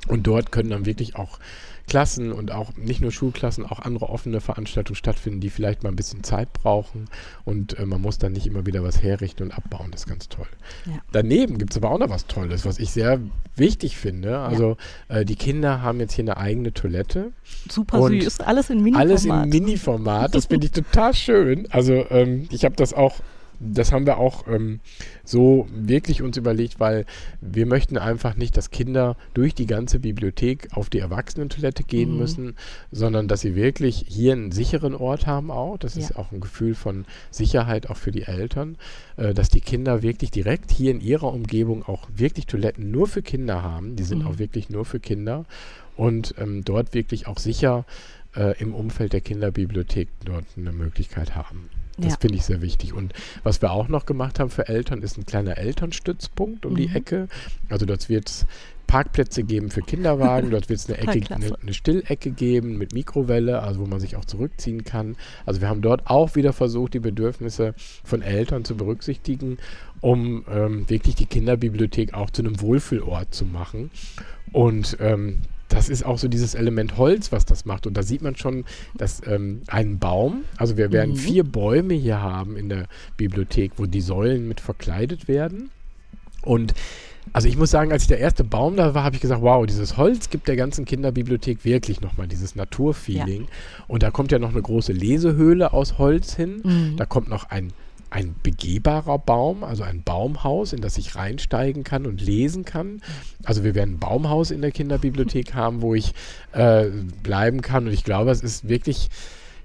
Und dort können dann wirklich auch Klassen und auch nicht nur Schulklassen, auch andere offene Veranstaltungen stattfinden, die vielleicht mal ein bisschen Zeit brauchen und äh, man muss dann nicht immer wieder was herrichten und abbauen. Das ist ganz toll. Ja. Daneben gibt es aber auch noch was Tolles, was ich sehr wichtig finde. Also äh, die Kinder haben jetzt hier eine eigene Toilette. Super Und süß. Alles in Mini-Format. Alles im Mini-Format. Das finde ich total schön. Also ähm, ich habe das auch, das haben wir auch ähm, so wirklich uns überlegt, weil wir möchten einfach nicht, dass Kinder durch die ganze Bibliothek auf die Erwachsenentoilette gehen Mhm. müssen, sondern dass sie wirklich hier einen sicheren Ort haben auch. Das ist Ja. auch ein Gefühl von Sicherheit auch für die Eltern, äh, dass die Kinder wirklich direkt hier in ihrer Umgebung auch wirklich Toiletten nur für Kinder haben. Die sind Mhm. auch wirklich nur für Kinder und ähm, dort wirklich auch sicher äh, im Umfeld der Kinderbibliothek dort eine Möglichkeit haben. Das Ja. finde ich sehr wichtig. Und was wir auch noch gemacht haben für Eltern, ist ein kleiner Elternstützpunkt um die Mhm. Ecke. Also dort wird es Parkplätze geben für Kinderwagen, dort wird es eine, Ecke, eine, eine Stillecke geben mit Mikrowelle, also wo man sich auch zurückziehen kann. Also wir haben dort auch wieder versucht, die Bedürfnisse von Eltern zu berücksichtigen, um ähm, wirklich die Kinderbibliothek auch zu einem Wohlfühlort zu machen. Und ähm, das ist auch so dieses Element Holz, was das macht. Und da sieht man schon, dass ähm, ein Baum, also wir werden Mhm. vier Bäume hier haben in der Bibliothek, wo die Säulen mit verkleidet werden. Und Also ich muss sagen, als der erste Baum da war, habe ich gesagt, wow, dieses Holz gibt der ganzen Kinderbibliothek wirklich nochmal dieses Naturfeeling. Ja. Und da kommt ja noch eine große Lesehöhle aus Holz hin. Mhm. Da kommt noch ein ein begehbarer Baum, also ein Baumhaus, in das ich reinsteigen kann und lesen kann. Also wir werden ein Baumhaus in der Kinderbibliothek haben, wo ich äh, bleiben kann. Und ich glaube, es ist wirklich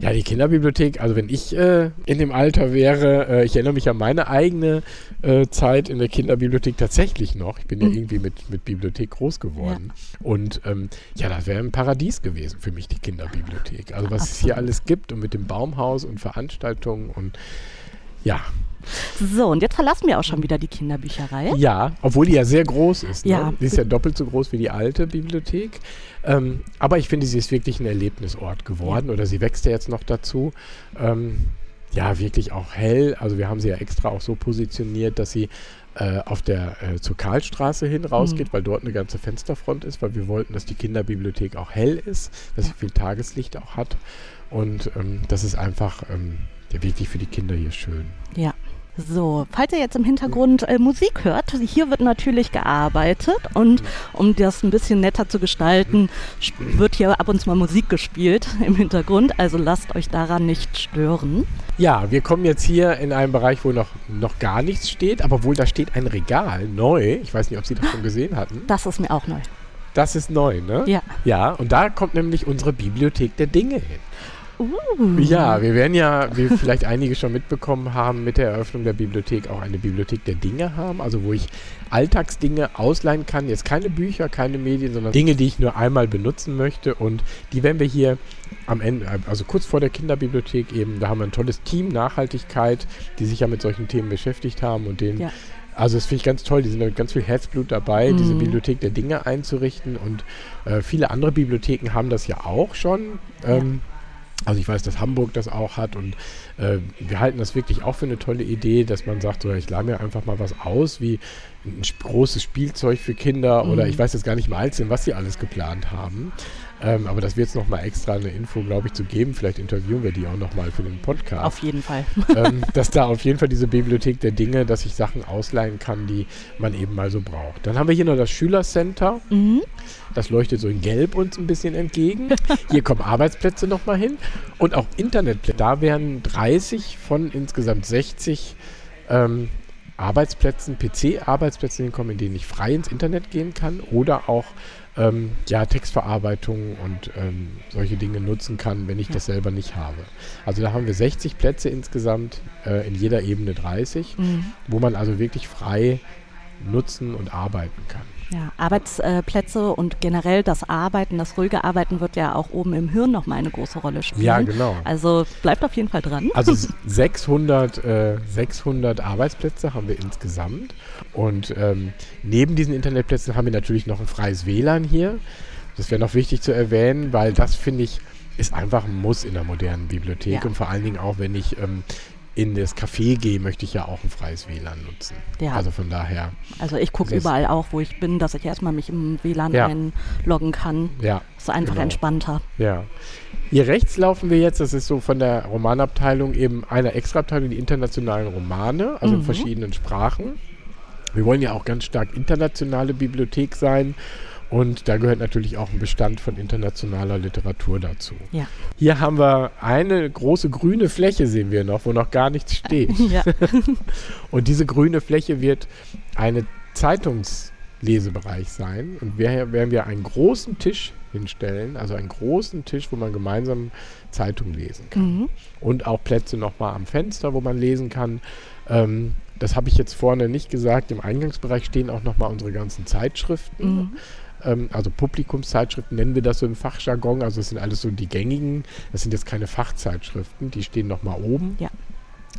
ja, die Kinderbibliothek, also wenn ich äh, in dem Alter wäre, äh, ich erinnere mich an meine eigene äh, Zeit in der Kinderbibliothek tatsächlich noch. Ich bin mhm. ja irgendwie mit, mit Bibliothek groß geworden. Ja. Und ähm, ja, das wäre ein Paradies gewesen für mich, die Kinderbibliothek. Also was Absolut. es hier alles gibt und mit dem Baumhaus und Veranstaltungen und ja, so, und jetzt verlassen wir auch schon wieder die Kinderbücherei. Ja, obwohl die ja sehr groß ist. Ne? Ja. Die ist ja doppelt so groß wie die alte Bibliothek. Ähm, aber ich finde, sie ist wirklich ein Erlebnisort geworden ja. oder sie wächst ja jetzt noch dazu. Ähm, ja, wirklich auch hell. Also wir haben sie ja extra auch so positioniert, dass sie äh, auf der äh, zur Karlstraße hin rausgeht, mhm. weil dort eine ganze Fensterfront ist, weil wir wollten, dass die Kinderbibliothek auch hell ist, dass sie viel Tageslicht auch hat. Und ähm, das ist einfach ähm, ja, wirklich für die Kinder hier schön. Ja. So, falls ihr jetzt im Hintergrund äh, Musik hört, hier wird natürlich gearbeitet und um das ein bisschen netter zu gestalten, wird hier ab und zu mal Musik gespielt im Hintergrund, also lasst euch daran nicht stören. Ja, wir kommen jetzt hier in einen Bereich, wo noch, noch gar nichts steht, aber wohl da steht ein Regal, neu. Ich weiß nicht, ob Sie das schon gesehen hatten. Das ist mir auch neu. Das ist neu, ne? Ja. Ja, und da kommt nämlich unsere Bibliothek der Dinge hin. Uh. Ja, wir werden ja, wie vielleicht einige schon mitbekommen haben, mit der Eröffnung der Bibliothek auch eine Bibliothek der Dinge haben, also wo ich Alltagsdinge ausleihen kann. Jetzt keine Bücher, keine Medien, sondern Dinge, die ich nur einmal benutzen möchte. Und die werden wir hier am Ende, also kurz vor der Kinderbibliothek eben, da haben wir ein tolles Team Nachhaltigkeit, die sich ja mit solchen Themen beschäftigt haben und denen ja. Also das finde ich ganz toll. Die sind mit ganz viel Herzblut dabei, mhm. diese Bibliothek der Dinge einzurichten. Und äh, viele andere Bibliotheken haben das ja auch schon. Ähm, ja. Also ich weiß, dass Hamburg das auch hat und äh, wir halten das wirklich auch für eine tolle Idee, dass man sagt, so, ich lade mir einfach mal was aus, wie ein großes Spielzeug für Kinder mhm. oder ich weiß jetzt gar nicht mal einzeln, was sie alles geplant haben. Ähm, aber das wird jetzt nochmal extra eine Info, glaube ich, zu geben. Vielleicht interviewen wir die auch nochmal für den Podcast. Auf jeden Fall. ähm, dass da auf jeden Fall diese Bibliothek der Dinge, dass ich Sachen ausleihen kann, die man eben mal so braucht. Dann haben wir hier noch das Schülercenter. Mhm. Das leuchtet so in Gelb uns ein bisschen entgegen. Hier kommen Arbeitsplätze nochmal hin und auch Internetplätze. Da werden 30 von insgesamt 60 ähm, Arbeitsplätzen, PC-Arbeitsplätzen hinkommen, in denen ich frei ins Internet gehen kann oder auch ähm, ja, Textverarbeitung und ähm, solche Dinge nutzen kann, wenn ich das selber nicht habe. Also da haben wir 60 Plätze insgesamt, äh, in jeder Ebene 30, mhm. wo man also wirklich frei nutzen und arbeiten kann. Ja, Arbeitsplätze und generell das Arbeiten, das ruhige Arbeiten wird ja auch oben im Hirn nochmal eine große Rolle spielen. Ja, genau. Also bleibt auf jeden Fall dran. Also 600, äh, 600 Arbeitsplätze haben wir insgesamt. Und ähm, neben diesen Internetplätzen haben wir natürlich noch ein freies WLAN hier. Das wäre noch wichtig zu erwähnen, weil das finde ich ist einfach ein Muss in der modernen Bibliothek ja. und vor allen Dingen auch, wenn ich ähm, in das Café gehe, möchte ich ja auch ein freies WLAN nutzen. Ja. Also von daher. Also ich gucke überall auch, wo ich bin, dass ich erstmal mich im WLAN ja. einloggen kann. Ja. ist einfach genau. entspannter. Ja. Hier rechts laufen wir jetzt, das ist so von der Romanabteilung eben eine Extraabteilung, die internationalen Romane, also mhm. in verschiedenen Sprachen. Wir wollen ja auch ganz stark internationale Bibliothek sein und da gehört natürlich auch ein Bestand von internationaler Literatur dazu. Ja. Hier haben wir eine große grüne Fläche, sehen wir noch, wo noch gar nichts steht. Ja. und diese grüne Fläche wird eine Zeitungslesebereich sein. Und wir werden wir einen großen Tisch hinstellen, also einen großen Tisch, wo man gemeinsam Zeitungen lesen kann. Mhm. Und auch Plätze nochmal am Fenster, wo man lesen kann. Ähm, das habe ich jetzt vorne nicht gesagt. Im Eingangsbereich stehen auch nochmal unsere ganzen Zeitschriften. Mhm ähm, also Publikumszeitschriften nennen wir das so im Fachjargon, also das sind alles so die gängigen, das sind jetzt keine Fachzeitschriften, die stehen nochmal oben. Ja.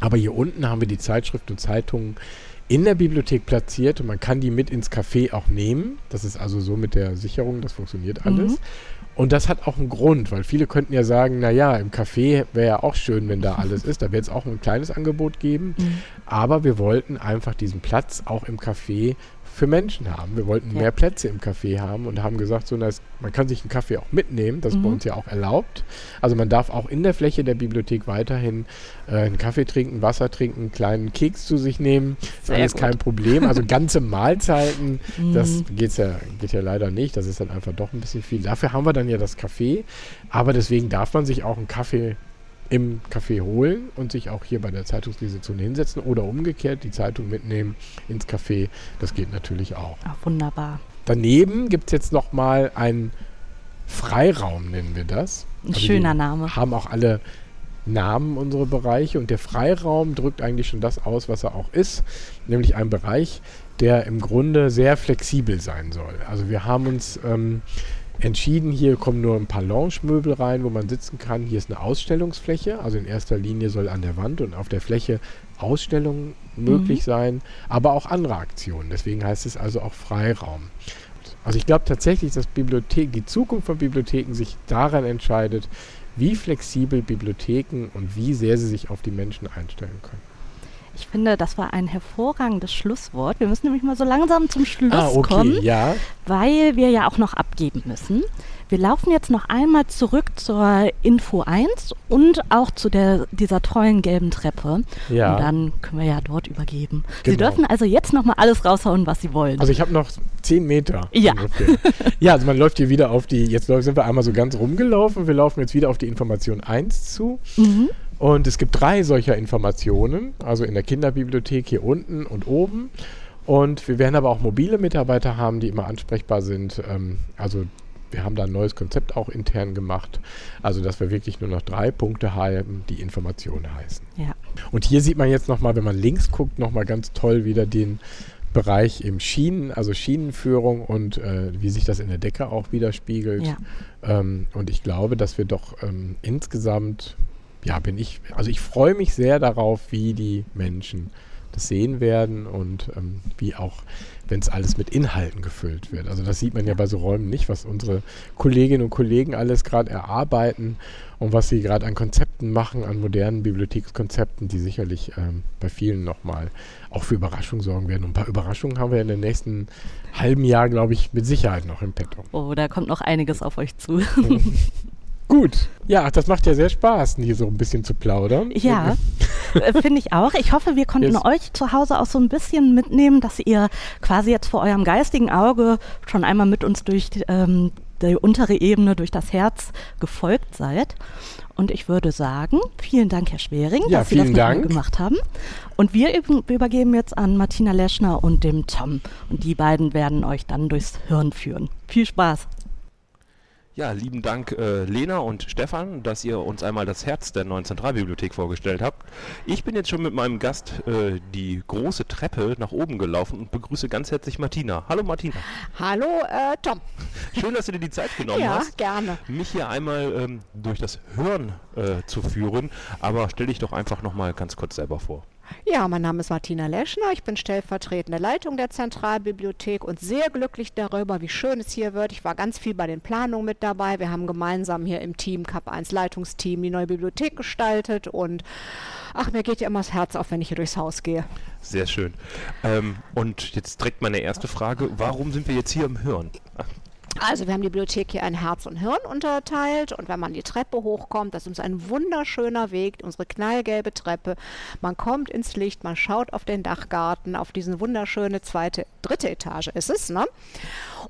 Aber hier unten haben wir die Zeitschriften und Zeitungen in der Bibliothek platziert und man kann die mit ins Café auch nehmen. Das ist also so mit der Sicherung, das funktioniert alles. Mhm. Und das hat auch einen Grund, weil viele könnten ja sagen, naja, im Café wäre ja auch schön, wenn da alles ist. Da wird es auch ein kleines Angebot geben. Mhm. Aber wir wollten einfach diesen Platz auch im Café für Menschen haben. Wir wollten Ja. mehr Plätze im Café haben und haben gesagt, so, dass man kann sich einen Kaffee auch mitnehmen. Das ist bei Mhm. uns ja auch erlaubt. Also man darf auch in der Fläche der Bibliothek weiterhin äh, einen Kaffee trinken, Wasser trinken, einen kleinen Keks zu sich nehmen. Ist Sehr alles kein Problem. Also ganze Mahlzeiten, das Mhm. geht's ja, geht ja leider nicht. Das ist dann einfach doch ein bisschen viel. Dafür haben wir dann ja das Café. Aber deswegen darf man sich auch einen Kaffee im Café holen und sich auch hier bei der Zeitungslesezone hinsetzen oder umgekehrt die Zeitung mitnehmen ins Café. Das geht natürlich auch. Ah, wunderbar. Daneben gibt es jetzt nochmal einen Freiraum, nennen wir das. Ein Also schöner Name. Haben auch alle Namen unsere Bereiche und der Freiraum drückt eigentlich schon das aus, was er auch ist, nämlich ein Bereich, der im Grunde sehr flexibel sein soll. Also wir haben uns ähm, entschieden, hier kommen nur ein paar Lounge-Möbel rein, wo man sitzen kann. Hier ist eine Ausstellungsfläche, also in erster Linie soll an der Wand und auf der Fläche Ausstellungen möglich sein, aber auch andere Aktionen. Deswegen heißt es also auch Freiraum. Also ich glaube tatsächlich, dass Bibliothek, die Zukunft von Bibliotheken sich daran entscheidet, wie flexibel Bibliotheken und wie sehr sie sich auf die Menschen einstellen können. Ich finde, das war ein hervorragendes Schlusswort. Wir müssen nämlich mal so langsam zum Schluss ah, okay, kommen, ja. weil wir ja auch noch abgeben müssen. Wir laufen jetzt noch einmal zurück zur Info 1 und auch zu der, dieser tollen gelben Treppe. Ja. Und dann können wir ja dort übergeben. Sie Genau. dürfen also jetzt noch mal alles raushauen, was Sie wollen. Also ich habe noch zehn Meter. Ja. ungefähr. ja, also man läuft hier wieder auf die, jetzt sind wir einmal so ganz rumgelaufen, wir laufen jetzt wieder auf die Information 1 zu. mhm. Und es gibt drei solcher Informationen, also in der Kinderbibliothek hier unten und oben. Und wir werden aber auch mobile Mitarbeiter haben, die immer ansprechbar sind. Ähm, also wir haben da ein neues Konzept auch intern gemacht. Also dass wir wirklich nur noch drei Punkte haben, die Informationen heißen. Ja. Und hier sieht man jetzt nochmal, wenn man links guckt, nochmal ganz toll wieder den Bereich im Schienen, also Schienenführung und äh, wie sich das in der Decke auch widerspiegelt. Ja. Ähm, und ich glaube, dass wir doch ähm, insgesamt, ja, bin ich, also ich freue mich sehr darauf, wie die Menschen das sehen werden und ähm, wie auch, wenn es alles mit Inhalten gefüllt wird. Also das sieht man ja bei so Räumen nicht, was unsere Kolleginnen und Kollegen alles gerade erarbeiten und was sie gerade an Konzepten machen, an modernen Bibliothekskonzepten, die sicherlich ähm, bei vielen nochmal auch für Überraschungen sorgen werden. Und ein paar Überraschungen haben wir in den nächsten halben Jahr, glaube ich, mit Sicherheit noch im Petto. Oh, da kommt noch einiges auf euch zu. Gut. Ja, das macht ja sehr Spaß, hier so ein bisschen zu plaudern. Ja, äh, finde ich auch. Ich hoffe, wir konnten Yes. euch zu Hause auch so ein bisschen mitnehmen, dass ihr quasi jetzt vor eurem geistigen Auge schon einmal mit uns durch ähm, die untere Ebene, durch das Herz gefolgt seid. Und ich würde sagen, vielen Dank, Herr Schwering, Ja, dass Sie das mit Dank. gemacht haben. Und wir üb- übergeben jetzt an Martina Leschner und dem Tom. Und die beiden werden euch dann durchs Hirn führen. Viel Spaß. Ja, lieben Dank äh, Lena und Stefan, dass ihr uns einmal das Herz der neuen Zentralbibliothek vorgestellt habt. Ich bin jetzt schon mit meinem Gast äh, die große Treppe nach oben gelaufen und begrüße ganz herzlich Martina. Hallo Martina. Hallo, äh, Tom. Schön, dass du dir die Zeit genommen Ja, hast, gerne. mich hier einmal ähm, durch das Hören äh, zu führen. Aber stell dich doch einfach nochmal ganz kurz selber vor. Ja, mein Name ist Martina Leschner. Ich bin stellvertretende Leitung der Zentralbibliothek und sehr glücklich darüber, wie schön es hier wird. Ich war ganz viel bei den Planungen mit dabei. Wir haben gemeinsam hier im Team Cup 1 Leitungsteam die neue Bibliothek gestaltet und ach, mir geht ja immer das Herz auf, wenn ich hier durchs Haus gehe. Sehr schön. Ähm, und jetzt direkt meine erste Frage. Warum sind wir jetzt hier im Hören? Also wir haben die Bibliothek hier in Herz und Hirn unterteilt und wenn man die Treppe hochkommt, das ist uns ein wunderschöner Weg, unsere knallgelbe Treppe. Man kommt ins Licht, man schaut auf den Dachgarten, auf diesen wunderschöne zweite, dritte Etage ist es, ne?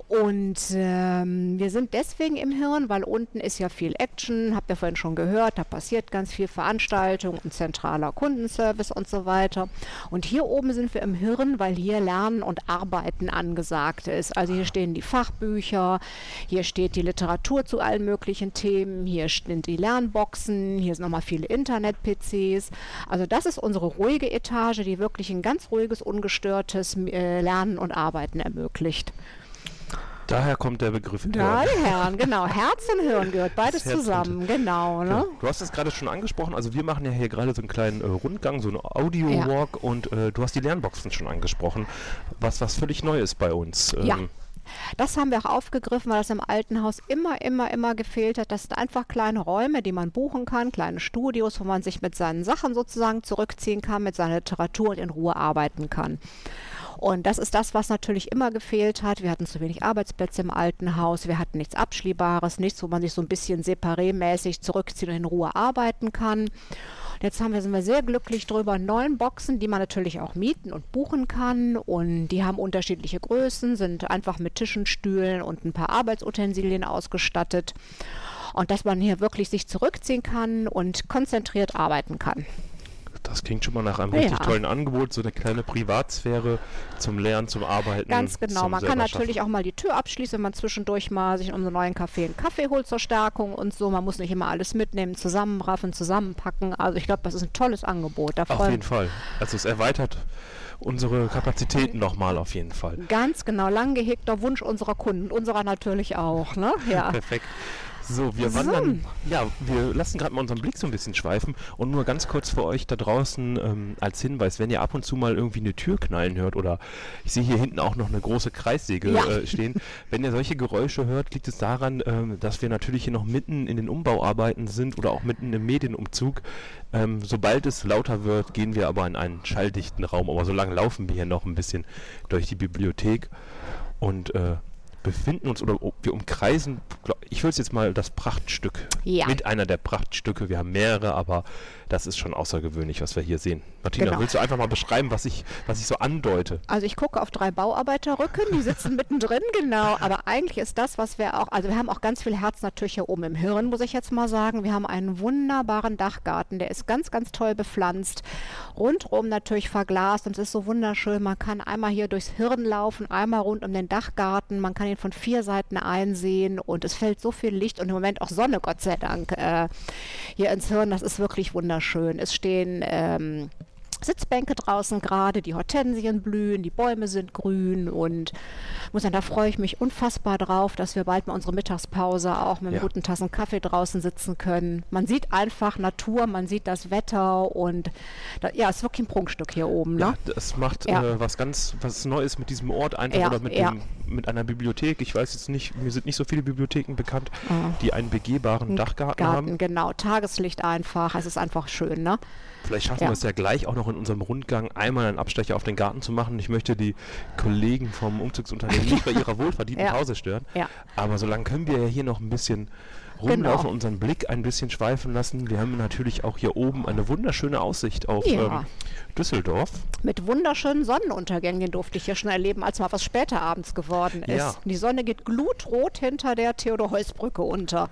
Und ähm, wir sind deswegen im Hirn, weil unten ist ja viel Action, habt ihr vorhin schon gehört, da passiert ganz viel Veranstaltung und zentraler Kundenservice und so weiter. Und hier oben sind wir im Hirn, weil hier Lernen und Arbeiten angesagt ist. Also hier stehen die Fachbücher, hier steht die Literatur zu allen möglichen Themen, hier stehen die Lernboxen, hier sind nochmal viele Internet-PCs. Also das ist unsere ruhige Etage, die wirklich ein ganz ruhiges, ungestörtes äh, Lernen und Arbeiten ermöglicht. Daher kommt der Begriff Ja, die Herren, genau. Herz und Hirn gehört beides zusammen, genau. Ja, Ne? du hast es gerade schon angesprochen, also wir machen ja hier gerade so einen kleinen äh, Rundgang, so einen Audio-Walk und äh, du hast die Lernboxen schon angesprochen, was was völlig Neues bei uns. Ja. Das haben wir auch aufgegriffen, weil das im alten Haus immer, immer, immer gefehlt hat. Das sind einfach kleine Räume, die man buchen kann, kleine Studios, wo man sich mit seinen Sachen sozusagen zurückziehen kann, mit seiner Literatur und in Ruhe arbeiten kann. Und das ist das, was natürlich immer gefehlt hat. Wir hatten zu wenig Arbeitsplätze im alten Haus, wir hatten nichts Abschließbares, nichts, wo man sich so ein bisschen separémäßig zurückziehen und in Ruhe arbeiten kann. Jetzt haben wir, sind wir sehr glücklich drüber. Neun Boxen, die man natürlich auch mieten und buchen kann. Und die haben unterschiedliche Größen, sind einfach mit Tischen, Stühlen und ein paar Arbeitsutensilien ausgestattet. Und dass man hier wirklich sich zurückziehen kann und konzentriert arbeiten kann. Das klingt schon mal nach einem richtig Ja. tollen Angebot, so eine kleine Privatsphäre zum Lernen, zum Arbeiten. Ganz genau. Man kann natürlich schaffen. auch mal die Tür abschließen, wenn man zwischendurch mal sich in unserem neuen Café einen Kaffee holt zur Stärkung und so. Man muss nicht immer alles mitnehmen, zusammenraffen, zusammenpacken. Also ich glaube, das ist ein tolles Angebot. Da Auf jeden Fall. Also es erweitert unsere Kapazitäten nochmal auf jeden Fall. Ganz genau, lang gehegter Wunsch unserer Kunden, unserer natürlich auch. Ne? Ja. Perfekt. So, wir wandern. Ja, wir lassen gerade mal unseren Blick so ein bisschen schweifen und nur ganz kurz für euch da draußen ähm, als Hinweis, wenn ihr ab und zu mal irgendwie eine Tür knallen hört oder ich sehe hier hinten auch noch eine große Kreissäge Ja. äh, stehen, wenn ihr solche Geräusche hört, liegt es daran, ähm, dass wir natürlich hier noch mitten in den Umbauarbeiten sind oder auch mitten im Medienumzug. Ähm, sobald es lauter wird, gehen wir aber in einen schalldichten Raum, aber solange laufen wir hier noch ein bisschen durch die Bibliothek und äh, befinden uns oder wir umkreisen, glaub- ich würde es jetzt mal das Prachtstück Ja. mit einer der Prachtstücke. Wir haben mehrere, aber das ist schon außergewöhnlich, was wir hier sehen. Martina, Genau. willst du einfach mal beschreiben, was ich, was ich so andeute? Also ich gucke auf drei Bauarbeiterrücken, die sitzen mittendrin, genau. Aber eigentlich ist das, was wir auch, also wir haben auch ganz viel Herz natürlich hier oben im Hirn, muss ich jetzt mal sagen. Wir haben einen wunderbaren Dachgarten, der ist ganz, ganz toll bepflanzt. Rundrum natürlich verglast und es ist so wunderschön. Man kann einmal hier durchs Hirn laufen, einmal rund um den Dachgarten. Man kann ihn von vier Seiten einsehen und es fällt so viel Licht und im Moment auch Sonne, Gott sei Dank, äh, hier ins Hirn. Das ist wirklich wunderschön. Es stehen ähm, Sitzbänke draußen gerade, die Hortensien blühen, die Bäume sind grün und muss sagen, da freue ich mich unfassbar drauf, dass wir bald mal unsere Mittagspause auch mit Ja. guten Tassen Kaffee draußen sitzen können. Man sieht einfach Natur, man sieht das Wetter und da, ja, ist wirklich ein Prunkstück hier oben. Ne? Ja, das macht Ja. äh, was ganz was Neues mit diesem Ort einfach Ja, oder mit, ja. dem, mit einer Bibliothek. Ich weiß jetzt nicht, mir sind nicht so viele Bibliotheken bekannt, Ah. die einen begehbaren Dachgarten Garten, haben. genau, Tageslicht einfach, es ist einfach schön, ne? Vielleicht schaffen Ja. wir es ja gleich auch noch in unserem Rundgang einmal einen Abstecher auf den Garten zu machen. Ich möchte die Kollegen vom Umzugsunternehmen nicht bei ihrer wohlverdienten Ja. Pause stören. Ja. Aber solange können wir ja hier noch ein bisschen rumlaufen, unseren Blick ein bisschen schweifen lassen. Wir haben natürlich auch hier oben eine wunderschöne Aussicht auf Ja. ähm, Düsseldorf. Mit wunderschönen Sonnenuntergängen, durfte ich hier schon erleben, als mal was später abends geworden ist. Ja. Die Sonne geht glutrot hinter der Theodor-Heuss-Brücke unter.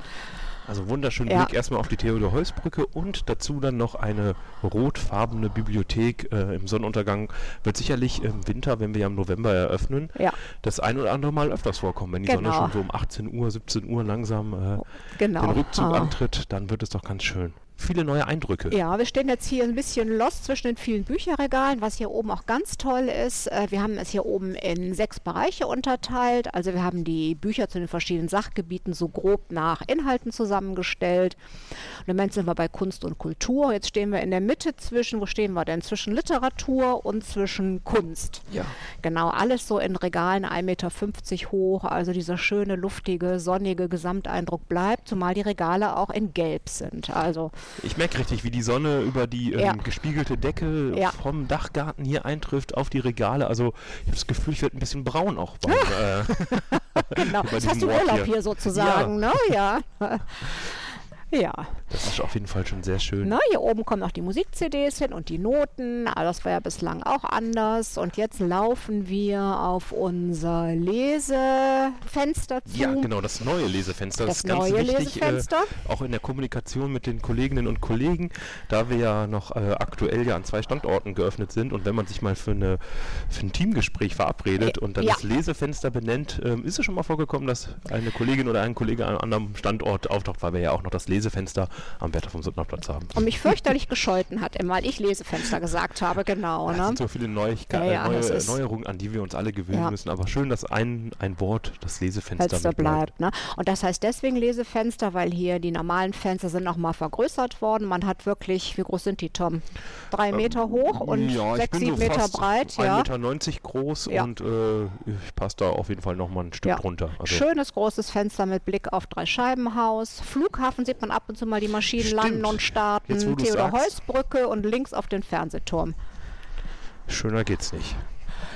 Also wunderschönen Ja. Blick erstmal auf die Theodor-Heuss-Brücke und dazu dann noch eine rotfarbene Bibliothek äh, im Sonnenuntergang. Wird sicherlich im Winter, wenn wir ja im November eröffnen, Ja. das ein oder andere Mal öfters vorkommen. Wenn die Sonne Genau. schon so um 18 Uhr, 17 Uhr langsam äh, Genau. den Rückzug Ah. antritt, dann wird es doch ganz schön. Viele neue Eindrücke. Ja, wir stehen jetzt hier ein bisschen lost zwischen den vielen Bücherregalen, was hier oben auch ganz toll ist. Äh, Wir haben es hier oben in sechs Bereiche unterteilt. Also wir haben die Bücher zu den verschiedenen Sachgebieten so grob nach Inhalten zusammengestellt. Und im Moment sind wir bei Kunst und Kultur. Jetzt stehen wir in der Mitte zwischen, wo stehen wir denn? Zwischen Literatur und zwischen Kunst. Ja. Genau, alles so in Regalen 1,50 Meter hoch. Also dieser schöne, luftige, sonnige Gesamteindruck bleibt, zumal die Regale auch in Gelb sind. Also Ich merke richtig, wie die Sonne über die ähm, Ja. gespiegelte Decke Ja. vom Dachgarten hier eintrifft auf die Regale. Also ich habe das Gefühl, ich werde ein bisschen braun auch. Beim, äh, Genau, das hast du Urlaub hier. hier, sozusagen, ne? Ja. Ja, das ist auf jeden Fall schon sehr schön. ne, hier oben kommen noch die Musik-CDs hin und die Noten. Aber das war ja bislang auch anders. Und jetzt laufen wir auf unser Lesefenster zu. Ja, genau, das neue Lesefenster. Das ist ganz neue wichtig, Lesefenster. Äh, auch in der Kommunikation mit den Kolleginnen und Kollegen, da wir ja noch äh, aktuell ja an zwei Standorten geöffnet sind und wenn man sich mal für, eine, für ein Teamgespräch verabredet und dann Ja. das Lesefenster benennt, ähm, ist es schon mal vorgekommen, dass eine Kollegin oder ein Kollege an einem anderen Standort auftaucht, weil wir ja auch noch das Lesefenster am Bertha vom Suttner Platz haben. Und mich fürchterlich gescheuten hat, immer, weil ich Lesefenster gesagt habe, genau. Es Ne? sind so viele Neuigkeiten, Ja, ja, neue, das ist- Neuerungen, an die wir uns alle gewöhnen Ja. müssen. Aber schön, dass ein, ein Wort, das Lesefenster bleibt. bleibt. Ne? Und das heißt deswegen Lesefenster, weil hier die normalen Fenster sind nochmal vergrößert worden. Man hat wirklich, wie groß sind die, Tom? Drei Meter hoch und Ähm, ja, sechs, sieben so Meter breit. Ja. 1,90 Meter groß Ja. und äh, ich passe da auf jeden Fall nochmal ein Stück Ja. drunter. Also, Schönes großes Fenster mit Blick auf Dreischeibenhaus. Flughafen sieht man ab und zu mal die Maschinen Stimmt. landen und starten. Jetzt, Theodor sagst. Heuss Brücke und links auf den Fernsehturm. schöner geht's nicht.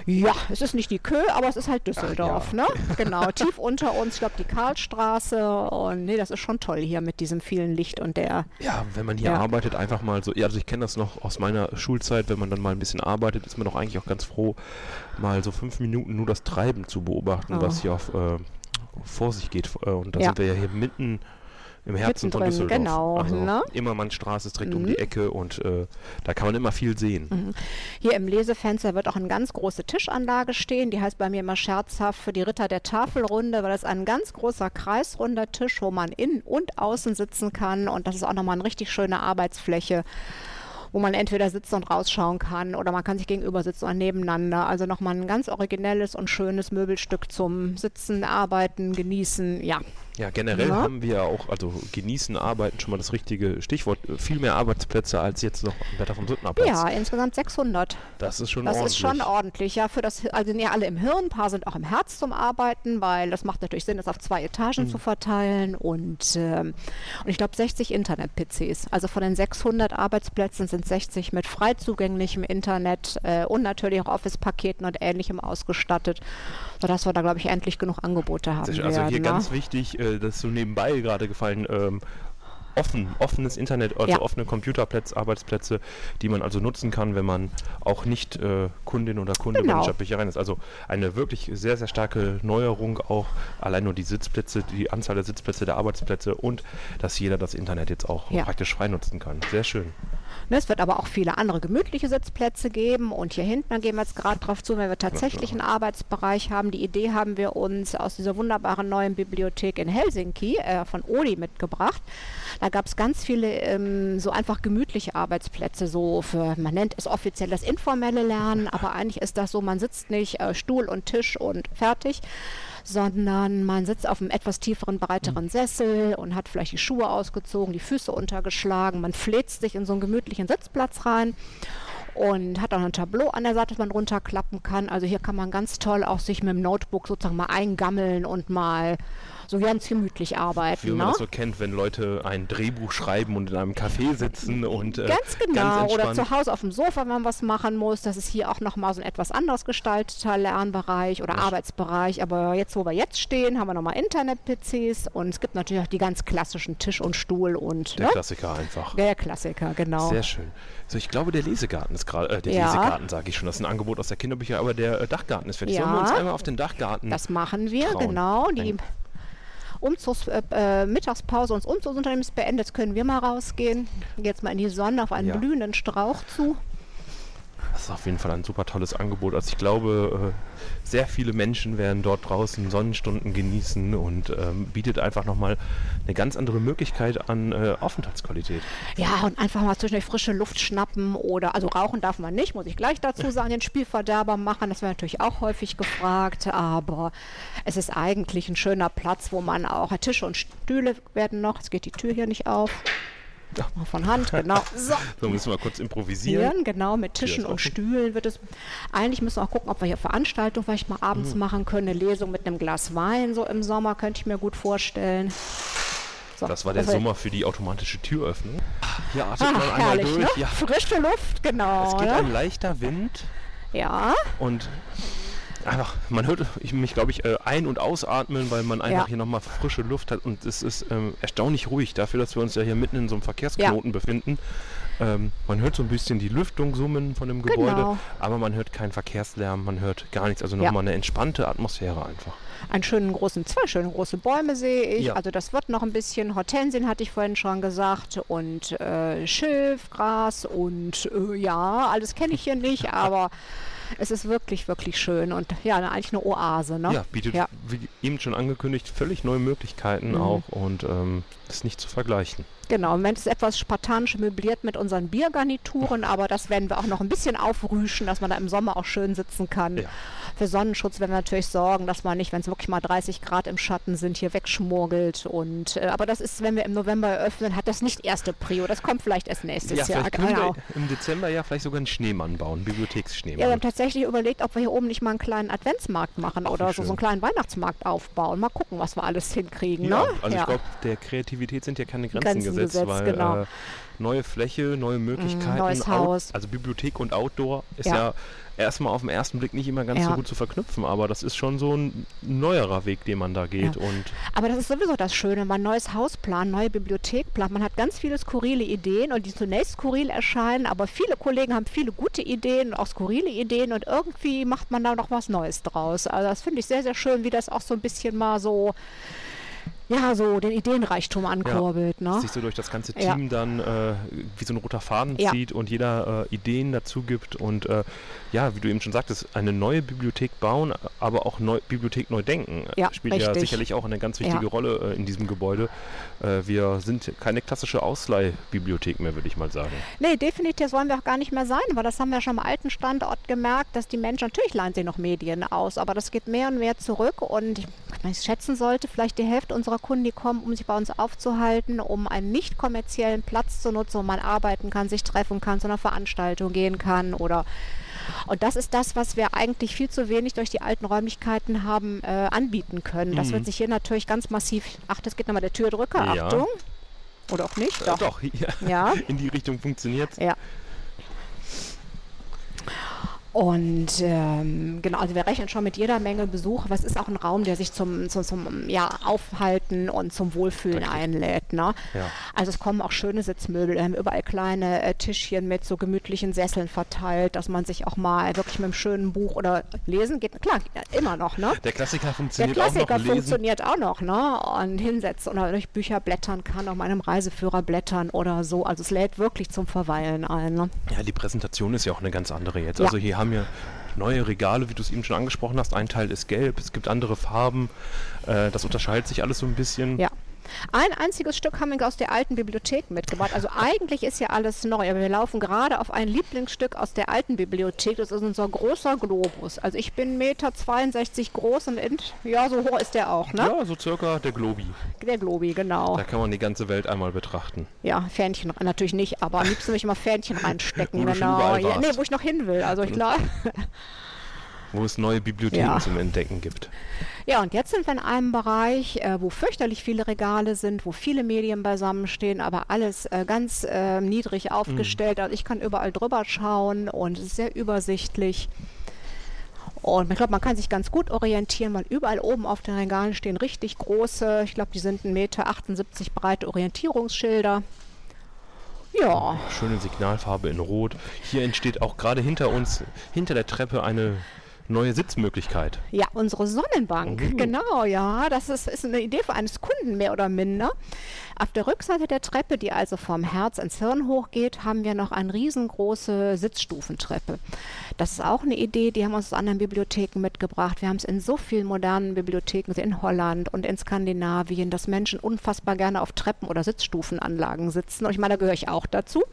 Ja, es ist nicht die Kö, aber es ist halt Düsseldorf, ja. ne? Genau, tief unter uns, ich glaube die Karlstraße und nee, das ist schon toll hier mit diesem vielen Licht und der Ja, wenn man hier Ja. arbeitet, einfach mal so, ja, also ich kenne das noch aus meiner Schulzeit, wenn man dann mal ein bisschen arbeitet, ist man doch eigentlich auch ganz froh, mal so fünf Minuten nur das Treiben zu beobachten, Oh. was hier auf, äh, vor sich geht. Äh, Und da Ja. sind wir ja hier mitten im Herzen von Düsseldorf. genau, Also ne? Immermannstraße ist direkt um Mhm. die Ecke und äh, da kann man immer viel sehen. Hier im Lesefenster wird auch eine ganz große Tischanlage stehen. Die heißt bei mir immer scherzhaft für die Ritter der Tafelrunde, weil das ist ein ganz großer kreisrunder Tisch, wo man innen und außen sitzen kann. Und das ist auch nochmal eine richtig schöne Arbeitsfläche, wo man entweder sitzen und rausschauen kann oder man kann sich gegenüber sitzen oder nebeneinander. Also nochmal ein ganz originelles und schönes Möbelstück zum Sitzen, Arbeiten, Genießen. Ja, Ja, generell Ja. haben wir auch, also genießen, arbeiten schon mal das richtige Stichwort, viel mehr Arbeitsplätze als jetzt noch am Wetter vom Südnerplatz. ja insgesamt 600. Das ist schon Das ordentlich. ist schon ordentlich, ja. Für das, also sind ja alle im Hirn, ein paar sind auch im Herz zum Arbeiten, weil das macht natürlich Sinn, das auf zwei Etagen Mhm. zu verteilen. Und, ähm, und ich glaube 60 Internet-PCs. Also von den 600 Arbeitsplätzen sind 60 mit frei zugänglichem Internet äh, und natürlich auch Office-Paketen und ähnlichem ausgestattet, sodass wir da, glaube ich, endlich genug Angebote haben. Also hier werden, ne? ganz wichtig, äh, das ist so nebenbei gerade gefallen, ähm, offen, offenes Internet, also Ja. offene Computerplätze, Arbeitsplätze, die man also nutzen kann, wenn man auch nicht äh, Kundin oder Kunde bei Genau. den Stadtbüchereien ist. Also eine wirklich sehr, sehr starke Neuerung auch, allein nur die Sitzplätze, die Anzahl der Sitzplätze, der Arbeitsplätze und dass jeder das Internet jetzt auch Ja. praktisch frei nutzen kann. Sehr schön. Ne, es wird aber auch viele andere gemütliche Sitzplätze geben und hier hinten, da gehen wir jetzt gerade drauf zu, wenn wir tatsächlich einen Arbeitsbereich haben. Die Idee haben wir uns aus dieser wunderbaren neuen Bibliothek in Helsinki äh, von Odi mitgebracht. Da gab es ganz viele ähm, so einfach gemütliche Arbeitsplätze, so für, man nennt es offiziell das informelle Lernen, aber eigentlich ist das so, man sitzt nicht äh, Stuhl und Tisch und fertig, sondern man sitzt auf einem etwas tieferen, breiteren Sessel und hat vielleicht die Schuhe ausgezogen, die Füße untergeschlagen. Man fläzt sich in so einen gemütlichen Sitzplatz rein und hat auch ein Tableau an der Seite, das man runterklappen kann. Also hier kann man ganz toll auch sich mit dem Notebook sozusagen mal eingammeln und mal so ganz gemütlich arbeiten. Wie man ne? das so kennt, wenn Leute ein Drehbuch schreiben und in einem Café sitzen und äh, Ganz genau. ganz Oder zu Hause auf dem Sofa, wenn man was machen muss. Das ist hier auch nochmal so ein etwas anders gestalteter Lernbereich oder Arbeitsbereich. Aber jetzt, wo wir jetzt stehen, haben wir nochmal Internet-PCs und es gibt natürlich auch die ganz klassischen Tisch und Stuhl und Der ne? Klassiker einfach. der Klassiker, genau. Sehr schön. So, ich glaube, der Lesegarten ist gerade, äh, der Ja. Lesegarten sage ich schon, das ist ein Angebot aus der Kinderbücher, aber der äh, Dachgarten ist fertig. Ja. Sollen wir uns einmal auf den Dachgarten Das machen wir, trauen? genau. Die Ein- Umzugs, äh, äh, Mittagspause unseres Umzugsunternehmens beendet. Jetzt können wir mal rausgehen. Jetzt mal in die Sonne auf einen Ja. blühenden Strauch zu. Das ist auf jeden Fall ein super tolles Angebot. Also ich glaube, äh, sehr viele Menschen werden dort draußen Sonnenstunden genießen und ähm, bietet einfach nochmal eine ganz andere Möglichkeit an äh, Aufenthaltsqualität. Ja, und einfach mal zwischendurch frische Luft schnappen oder, also rauchen darf man nicht, muss ich gleich dazu sagen, den Spielverderber machen, das wäre natürlich auch häufig gefragt, aber es ist eigentlich ein schöner Platz, wo man auch, Tische und Stühle werden noch, jetzt geht die Tür hier nicht auf, Ja. Mal von Hand, genau, so. So müssen wir kurz improvisieren. Genau, mit Tischen und. Stühlen wird es. Eigentlich müssen wir auch gucken, ob wir hier Veranstaltungen vielleicht mal abends Mhm. machen können. Eine Lesung mit einem Glas Wein, so im Sommer, könnte ich mir gut vorstellen. So, Das war der das Sommer für die automatische Türöffnung. Hier atmet Ah, man einmal herrlich, durch. ne? Ja, Frische Luft, genau. es geht ne? ein leichter Wind Ja, und einfach, man hört ich, mich, glaube ich, äh, ein- und ausatmen, weil man einfach Ja. hier nochmal frische Luft hat und es ist ähm, erstaunlich ruhig dafür, dass wir uns ja hier mitten in so einem Verkehrsknoten befinden. Ähm, man hört so ein bisschen die Lüftung summen von dem Gebäude, Genau. aber man hört keinen Verkehrslärm, man hört gar nichts. Also Ja. nochmal eine entspannte Atmosphäre einfach. einen schönen großen, zwei schöne große Bäume sehe ich. Ja. Also das wird noch ein bisschen. Hortensien hatte ich vorhin schon gesagt und äh, Schilf, Gras und äh, ja, alles kenne ich hier nicht, aber es ist wirklich, wirklich schön und ja, eigentlich eine Oase. Ne? Ja, bietet, Ja. wie eben schon angekündigt, völlig neue Möglichkeiten Mhm. auch und ähm, ist nicht zu vergleichen. Genau, im Moment ist es etwas spartanisch möbliert mit unseren Biergarnituren, aber das werden wir auch noch ein bisschen aufrüschen, dass man da im Sommer auch schön sitzen kann. Ja. Für Sonnenschutz werden wir natürlich sorgen, dass man nicht, wenn es wirklich mal 30 Grad im Schatten sind, hier wegschmurgelt. Und, äh, aber das ist, wenn wir im November eröffnen, hat das nicht erste Prio. Das kommt vielleicht erst nächstes Ja, Jahr. Genau. wir im Dezember ja vielleicht sogar einen Schneemann bauen, einen Ja, wir Bibliotheksschneemann. haben tatsächlich überlegt, ob wir hier oben nicht mal einen kleinen Adventsmarkt machen Ach, wie oder so, so einen kleinen Weihnachtsmarkt aufbauen. Mal gucken, was wir alles hinkriegen. ja, ne? also ja. ich glaube, der Kreativität sind ja keine Grenzen, Grenzen umgesetzt, umgesetzt, weil genau. äh, neue Fläche, neue Möglichkeiten. neues Out- Haus. Also Bibliothek und Outdoor ist Ja. ja, erstmal auf den ersten Blick nicht immer ganz Ja. so gut zu verknüpfen, aber das ist schon so ein neuerer Weg, den man da geht. Ja. Und Aber das ist sowieso das Schöne, man neues Haus plant, neue Bibliothek plant. Man hat ganz viele skurrile Ideen und die zunächst skurril erscheinen, aber viele Kollegen haben viele gute Ideen und auch skurrile Ideen und irgendwie macht man da noch was Neues draus. Also das finde ich sehr, sehr schön, wie das auch so ein bisschen mal so, ja, so den Ideenreichtum ankurbelt. Ne? sich so durch das ganze Ja. Team dann äh, wie so ein roter Faden Ja. zieht und jeder äh, Ideen dazu gibt und äh, ja, wie du eben schon sagtest, eine neue Bibliothek bauen, aber auch neu, Bibliothek neu denken. Ja, Spielt ja richtig. sicherlich auch eine ganz wichtige Ja. Rolle äh, in diesem Gebäude. Äh, wir sind keine klassische Ausleihbibliothek mehr, würde ich mal sagen. Nee, definitiv, das wollen wir auch gar nicht mehr sein, weil das haben wir schon am alten Standort gemerkt, dass die Menschen, natürlich leihen sie noch Medien aus, aber das geht mehr und mehr zurück und ich, schätzen sollte, vielleicht die Hälfte unserer Kunden, die kommen, um sich bei uns aufzuhalten, um einen nicht kommerziellen Platz zu nutzen, wo man arbeiten kann, sich treffen kann, zu einer Veranstaltung gehen kann oder und das ist das, was wir eigentlich viel zu wenig durch die alten Räumlichkeiten haben äh, anbieten können. Das Mhm. wird sich hier natürlich ganz massiv. Ach, das geht nochmal der Türdrücker. Ja. Achtung. Oder auch nicht? Äh, doch, ja, Ja. in die Richtung funktioniert Ja. Und ähm, genau, also wir rechnen schon mit jeder Menge Besuch, aber es ist auch ein Raum, der sich zum, zum, zum ja, Aufhalten und zum Wohlfühlen Richtig. einlädt. Ne? Ja. Also es kommen auch schöne Sitzmöbel, wir haben überall kleine äh, Tischchen mit so gemütlichen Sesseln verteilt, dass man sich auch mal wirklich mit einem schönen Buch oder lesen geht. Klar, immer noch, ne? Der Klassiker Der funktioniert Klassiker auch noch. Lesen. funktioniert auch noch, ne? Und hinsetzen oder durch Bücher blättern kann, auf meinem Reiseführer blättern oder so. Also es lädt wirklich zum Verweilen ein. Ne? Ja, die Präsentation ist ja auch eine ganz andere jetzt. Ja. Also hier haben wir neue Regale, wie du es eben schon angesprochen hast. Ein Teil ist gelb, es gibt andere Farben. Äh, das unterscheidet sich alles so ein bisschen. Ja. Ein einziges Stück haben wir aus der alten Bibliothek mitgebracht. Also eigentlich ist ja alles neu, aber wir laufen gerade auf ein Lieblingsstück aus der alten Bibliothek. Das ist unser großer Globus. Also ich bin 1,62 Meter groß und in, ja, so hoch ist der auch, ne? Ja, so circa der Globi. Der Globi, genau. Da kann man die ganze Welt einmal betrachten. Ja, Fähnchen, natürlich nicht, aber am liebsten will ich mal Fähnchen reinstecken. Genau. Ja, nee, wo ich noch hin will. Also ich glaube. Wo es neue Bibliotheken Ja. zum Entdecken gibt. Ja, und jetzt sind wir in einem Bereich, äh, wo fürchterlich viele Regale sind, wo viele Medien beisammenstehen, aber alles äh, ganz äh, niedrig aufgestellt. Also ich kann überall drüber schauen und es ist sehr übersichtlich. Und ich glaube, man kann sich ganz gut orientieren, weil überall oben auf den Regalen stehen richtig große, ich glaube, die sind 1,78 Meter breite Orientierungsschilder. Ja, Schöne Signalfarbe in Rot. Hier entsteht auch gerade hinter uns, hinter der Treppe, eine neue Sitzmöglichkeit. Ja, unsere Sonnenbank, Oh. genau, ja. Das ist, ist eine Idee für eines Kunden mehr oder minder. Auf der Rückseite der Treppe, die also vom Herz ins Hirn hochgeht, haben wir noch eine riesengroße Sitzstufentreppe. Das ist auch eine Idee, die haben wir uns aus anderen Bibliotheken mitgebracht. Wir haben es in so vielen modernen Bibliotheken in Holland und in Skandinavien, dass Menschen unfassbar gerne auf Treppen- oder Sitzstufenanlagen sitzen. Und ich meine, da gehöre ich auch dazu.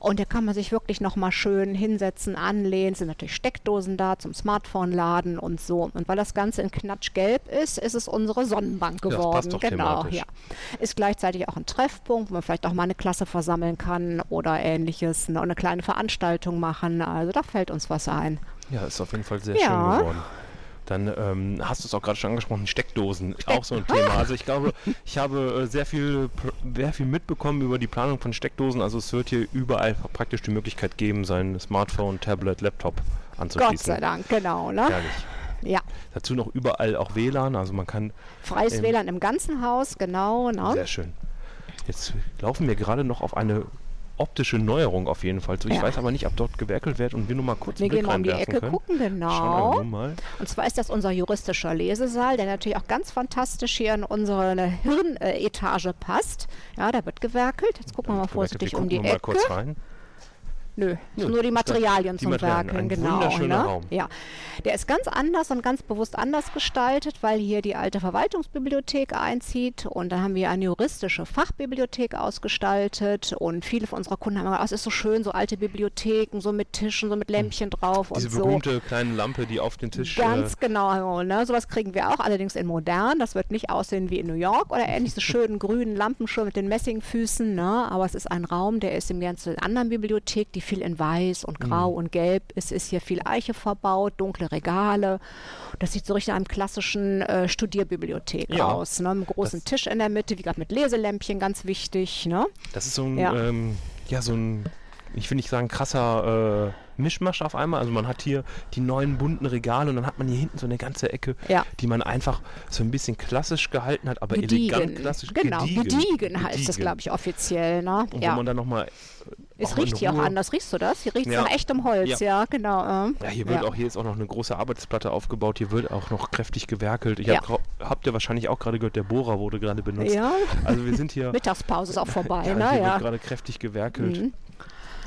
Und da kann man sich wirklich nochmal schön hinsetzen, anlehnen. Es sind natürlich Steckdosen da zum Smartphone laden und so. Und weil das Ganze in Knatschgelb ist, ist es unsere Sonnenbank das geworden. passt doch genau, thematisch. ja. Ist gleichzeitig auch ein Treffpunkt, wo man vielleicht auch mal eine Klasse versammeln kann oder ähnliches. Ne, eine kleine Veranstaltung machen. Also da fällt uns was ein. Ja, ist auf jeden Fall sehr Ja. schön geworden. Dann ähm, hast du es auch gerade schon angesprochen, Steckdosen, auch so ein Thema. Also ich glaube, ich habe äh, sehr viel, sehr viel mitbekommen über die Planung von Steckdosen. Also es wird hier überall praktisch die Möglichkeit geben, sein Smartphone, Tablet, Laptop anzuschließen. Gott sei Dank, genau. Ne? Herrlich. Ja, Dazu noch überall auch WLAN, also man kann freies Ähm, WLAN im ganzen Haus, genau. Ne? Sehr schön. Jetzt laufen wir gerade noch auf eine optische Neuerung auf jeden Fall zu. Ich Ja. weiß aber nicht, ob dort gewerkelt wird und wir nur mal kurz Wir einen Blick gehen mal um die Ecke können. gucken, genau. Und zwar ist das unser juristischer Lesesaal, der natürlich auch ganz fantastisch hier in unsere Hirnetage passt. Ja, da wird gewerkelt. Jetzt gucken wir mal vorsichtig wir um die gucken mal Ecke. Nö, Nö, nur die Materialien zum Werkeln, genau. wunderschöner Ne? Raum. Ja, der ist ganz anders und ganz bewusst anders gestaltet, weil hier die alte Verwaltungsbibliothek einzieht und dann haben wir eine juristische Fachbibliothek ausgestaltet und viele von unserer Kunden haben gesagt, oh, es ist so schön, so alte Bibliotheken, so mit Tischen, so mit Lämpchen drauf Diese und so. berühmte kleine Lampe, die auf den Tisch. Ganz äh, genau, ne? sowas kriegen wir auch, allerdings in modern. Das wird nicht aussehen wie in New York oder ähnlich, diese schönen grünen Lampen schon mit den Messingfüßen, ne? aber es ist ein Raum, der ist im den anderen Bibliothek, die viel in Weiß und Grau und Gelb. Es ist hier viel Eiche verbaut, dunkle Regale. Das sieht so richtig nach einem klassischen äh, Studierbibliothek Ja. aus. Ne? Mit einem großen Das- Tisch in der Mitte, wie gesagt, mit Leselämpchen, ganz wichtig. Ne? Das ist so ein, Ja. ähm, ja, so ein, ich will nicht sagen krasser äh, Mischmasch auf einmal. Also man hat hier die neuen bunten Regale und dann hat man hier hinten so eine ganze Ecke, Ja. die man einfach so ein bisschen klassisch gehalten hat, aber elegant Gediegen. klassisch. Genau, gediegen, heißt das, Gediegen. glaube ich, offiziell. Ne? Und Ja. wo man dann nochmal. Es riecht hier auch anders. Riechst du das? Hier riecht es Ja. nach echtem Holz, ja, genau. ähm. Ja, hier wird ja. auch, hier ist auch noch eine große Arbeitsplatte aufgebaut, hier wird auch noch kräftig gewerkelt. Ich Ja. hab, habt ihr wahrscheinlich auch gerade gehört, der Bohrer wurde gerade benutzt. Ja. Also wir sind hier, Mittagspause ist auch vorbei, ja, ne? hier Ja. wird gerade kräftig gewerkelt. Mhm.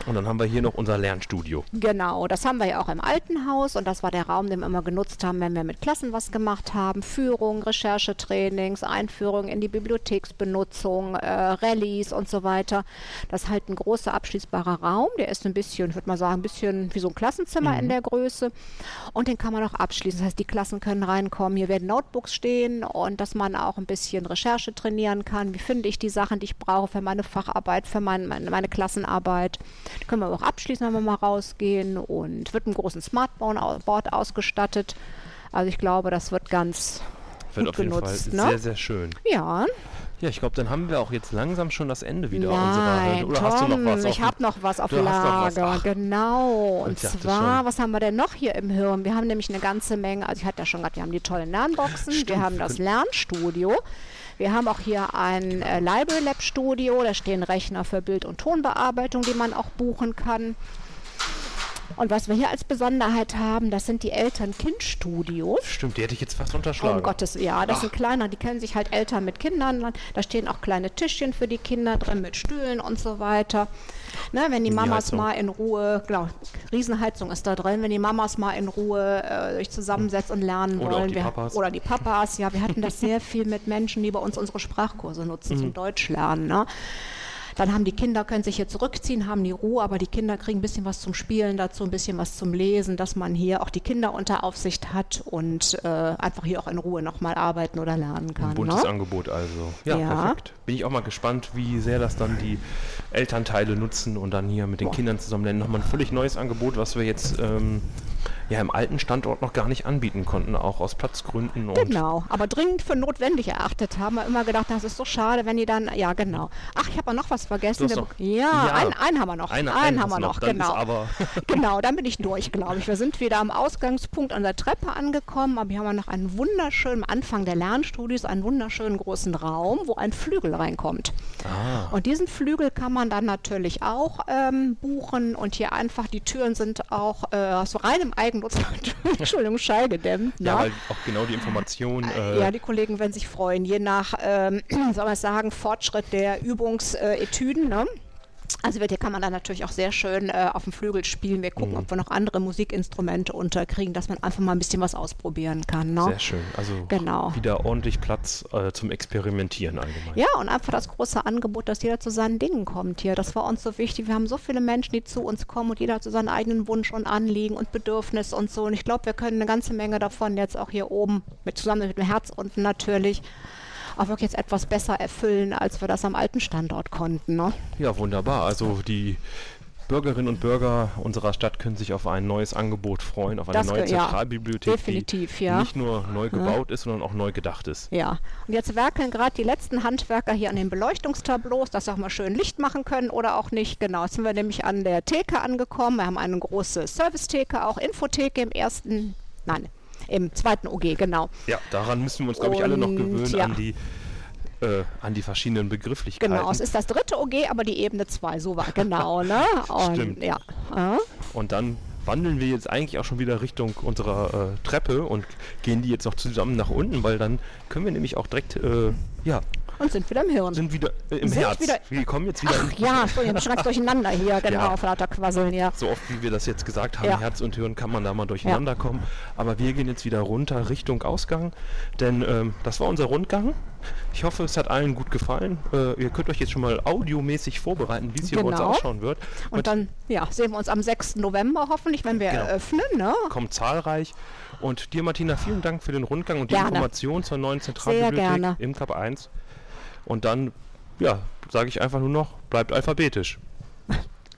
Und dann haben wir hier noch unser Lernstudio. Genau, das haben wir ja auch im alten Haus und das war der Raum, den wir immer genutzt haben, wenn wir mit Klassen was gemacht haben. Führung, Recherchetrainings, Einführung in die Bibliotheksbenutzung, äh, Rallyes und so weiter. Das ist halt ein großer abschließbarer Raum, der ist ein bisschen, ich würde mal sagen, ein bisschen wie so ein Klassenzimmer in der Größe und den kann man auch abschließen. Das heißt, die Klassen können reinkommen, hier werden Notebooks stehen und dass man auch ein bisschen Recherche trainieren kann. Wie finde ich die Sachen, die ich brauche für meine Facharbeit, für mein, meine, meine Klassenarbeit. Die können wir auch abschließen, wenn wir mal rausgehen und wird mit einem großen Smartboard ausgestattet. Also ich glaube, das wird ganz Wird gut auf jeden genutzt. Fall ne? sehr, sehr schön. ja, Ja, ich glaube, dann haben wir auch jetzt langsam schon das Ende wieder Nein, unserer. Oder Tom, hast du noch was? auf ich habe noch was auf Lager. genau. Und zwar, was haben wir denn noch hier im Hirn? Wir haben nämlich eine ganze Menge, also ich hatte ja schon gesagt, wir haben die tollen Lernboxen, Stimmt, wir haben das Lernstudio. Wir haben auch hier ein äh, Library Lab Studio, da stehen Rechner für Bild- und Tonbearbeitung, die man auch buchen kann. Und was wir hier als Besonderheit haben, das sind die Eltern-Kind-Studios. Stimmt, die hätte ich jetzt fast Oh, unterschlagen. um Gottes, ja, das Ach. sind kleiner, die kennen sich halt Eltern mit Kindern. Da stehen auch kleine Tischchen für die Kinder drin mit Stühlen und so weiter. Ne, wenn die Mamas Mini-Heizung. mal in Ruhe, genau, Riesenheizung ist da drin, wenn die Mamas mal in Ruhe äh, sich zusammensetzen und lernen Oder auch wollen. die wir, Papas. Oder die Papas, ja, wir hatten das sehr viel mit Menschen, die bei uns unsere Sprachkurse nutzen Mhm. zum Deutsch lernen. Ne? Dann haben die Kinder, können sich hier zurückziehen, haben die Ruhe, aber die Kinder kriegen ein bisschen was zum Spielen dazu, ein bisschen was zum Lesen, dass man hier auch die Kinder unter Aufsicht hat und äh, einfach hier auch in Ruhe nochmal arbeiten oder lernen kann. Ein buntes ne? Angebot also. Ja, Ja. perfekt. Bin ich auch mal gespannt, wie sehr das dann die Elternteile nutzen und dann hier mit den Boah. Kindern zusammen lernen. Nochmal ein völlig neues Angebot, was wir jetzt ähm, ja im alten Standort noch gar nicht anbieten konnten, auch aus Platzgründen. Und Genau, aber dringend für notwendig erachtet haben wir immer gedacht, das ist so schade, wenn die dann, ja genau. Ach, ich habe noch was vergessen. Wir- noch- ja, Ja. Einen, einen haben wir noch. Eine- einen einen haben wir noch, dann genau. Genau, dann bin ich durch, glaube ich. Wir sind wieder am Ausgangspunkt an der Treppe angekommen, aber hier haben wir noch einen wunderschönen, am Anfang der Lernstudios, einen wunderschönen großen Raum, wo ein Flügel reinkommt. ah, Und diesen Flügel kann man dann natürlich auch ähm, buchen und hier einfach, die Türen sind auch äh, aus reinem Eigennutz, Entschuldigung, schallgedämmt. ja, ne? weil auch genau die Information. Äh, Ja, die Kollegen werden sich freuen, je nach, ähm, soll man sagen, Fortschritt der Übungsetüden. Ne? Also wird- hier kann man dann natürlich auch sehr schön äh, auf dem Flügel spielen. Wir Mhm. gucken, ob wir noch andere Musikinstrumente unterkriegen, dass man einfach mal ein bisschen was ausprobieren kann. Ne? Sehr schön. Also Genau. wieder ordentlich Platz äh, zum Experimentieren allgemein. Ja, und einfach das große Angebot, dass jeder zu seinen Dingen kommt hier. Das war uns so wichtig. Wir haben so viele Menschen, die zu uns kommen und jeder hat so seinen eigenen Wunsch und Anliegen und Bedürfnis und so. Und ich glaube, wir können eine ganze Menge davon jetzt auch hier oben, mit, zusammen mit dem Herz unten natürlich, auch wirklich jetzt etwas besser erfüllen, als wir das am alten Standort konnten. Ne? Ja, wunderbar. Also die Bürgerinnen und Bürger unserer Stadt können sich auf ein neues Angebot freuen, auf eine Das neue ge- ja, Zentralbibliothek, definitiv, die ja. nicht nur neu gebaut ist, sondern auch neu gedacht ist. Ja, und jetzt werkeln gerade die letzten Handwerker hier an den Beleuchtungstableaus, dass sie auch mal schön Licht machen können oder auch nicht. Genau, jetzt sind wir nämlich an der Theke angekommen. Wir haben eine große Servicetheke, auch Infotheke im ersten, nein, im zweiten OG, genau. Ja, daran müssen wir uns, glaube ich, alle noch gewöhnen ja. an die äh, an die verschiedenen Begrifflichkeiten. Genau, es ist das dritte OG, aber die Ebene 2, so war genau, ne? Und, Stimmt. Ja. Äh? Und dann wandeln wir jetzt eigentlich auch schon wieder Richtung unserer äh, Treppe und gehen die jetzt noch zusammen nach unten, weil dann können wir nämlich auch direkt, äh, ja, Und sind wieder im Hirn. sind wieder äh, im Sind Herz. wieder- wir kommen jetzt wieder Ach ja, schon ganz durcheinander hier, genau, Ja. auf lauter Quasseln, ja. So oft wie wir das jetzt gesagt haben, Ja. Herz und Hirn kann man da mal durcheinander kommen. Aber wir gehen jetzt wieder runter Richtung Ausgang, denn ähm, das war unser Rundgang. Ich hoffe, es hat allen gut gefallen. Äh, ihr könnt euch jetzt schon mal audiomäßig vorbereiten, wie es hier bei uns Genau. ausschauen wird. Und dann, ja, sehen wir uns am 6. November hoffentlich, wenn wir Genau. eröffnen, ne? kommt zahlreich. Und dir, Martina, vielen Dank für den Rundgang und die Gerne. Information zur neuen Zentralbibliothek im Kap 1. Und dann, ja, sage ich einfach nur noch, bleibt alphabetisch.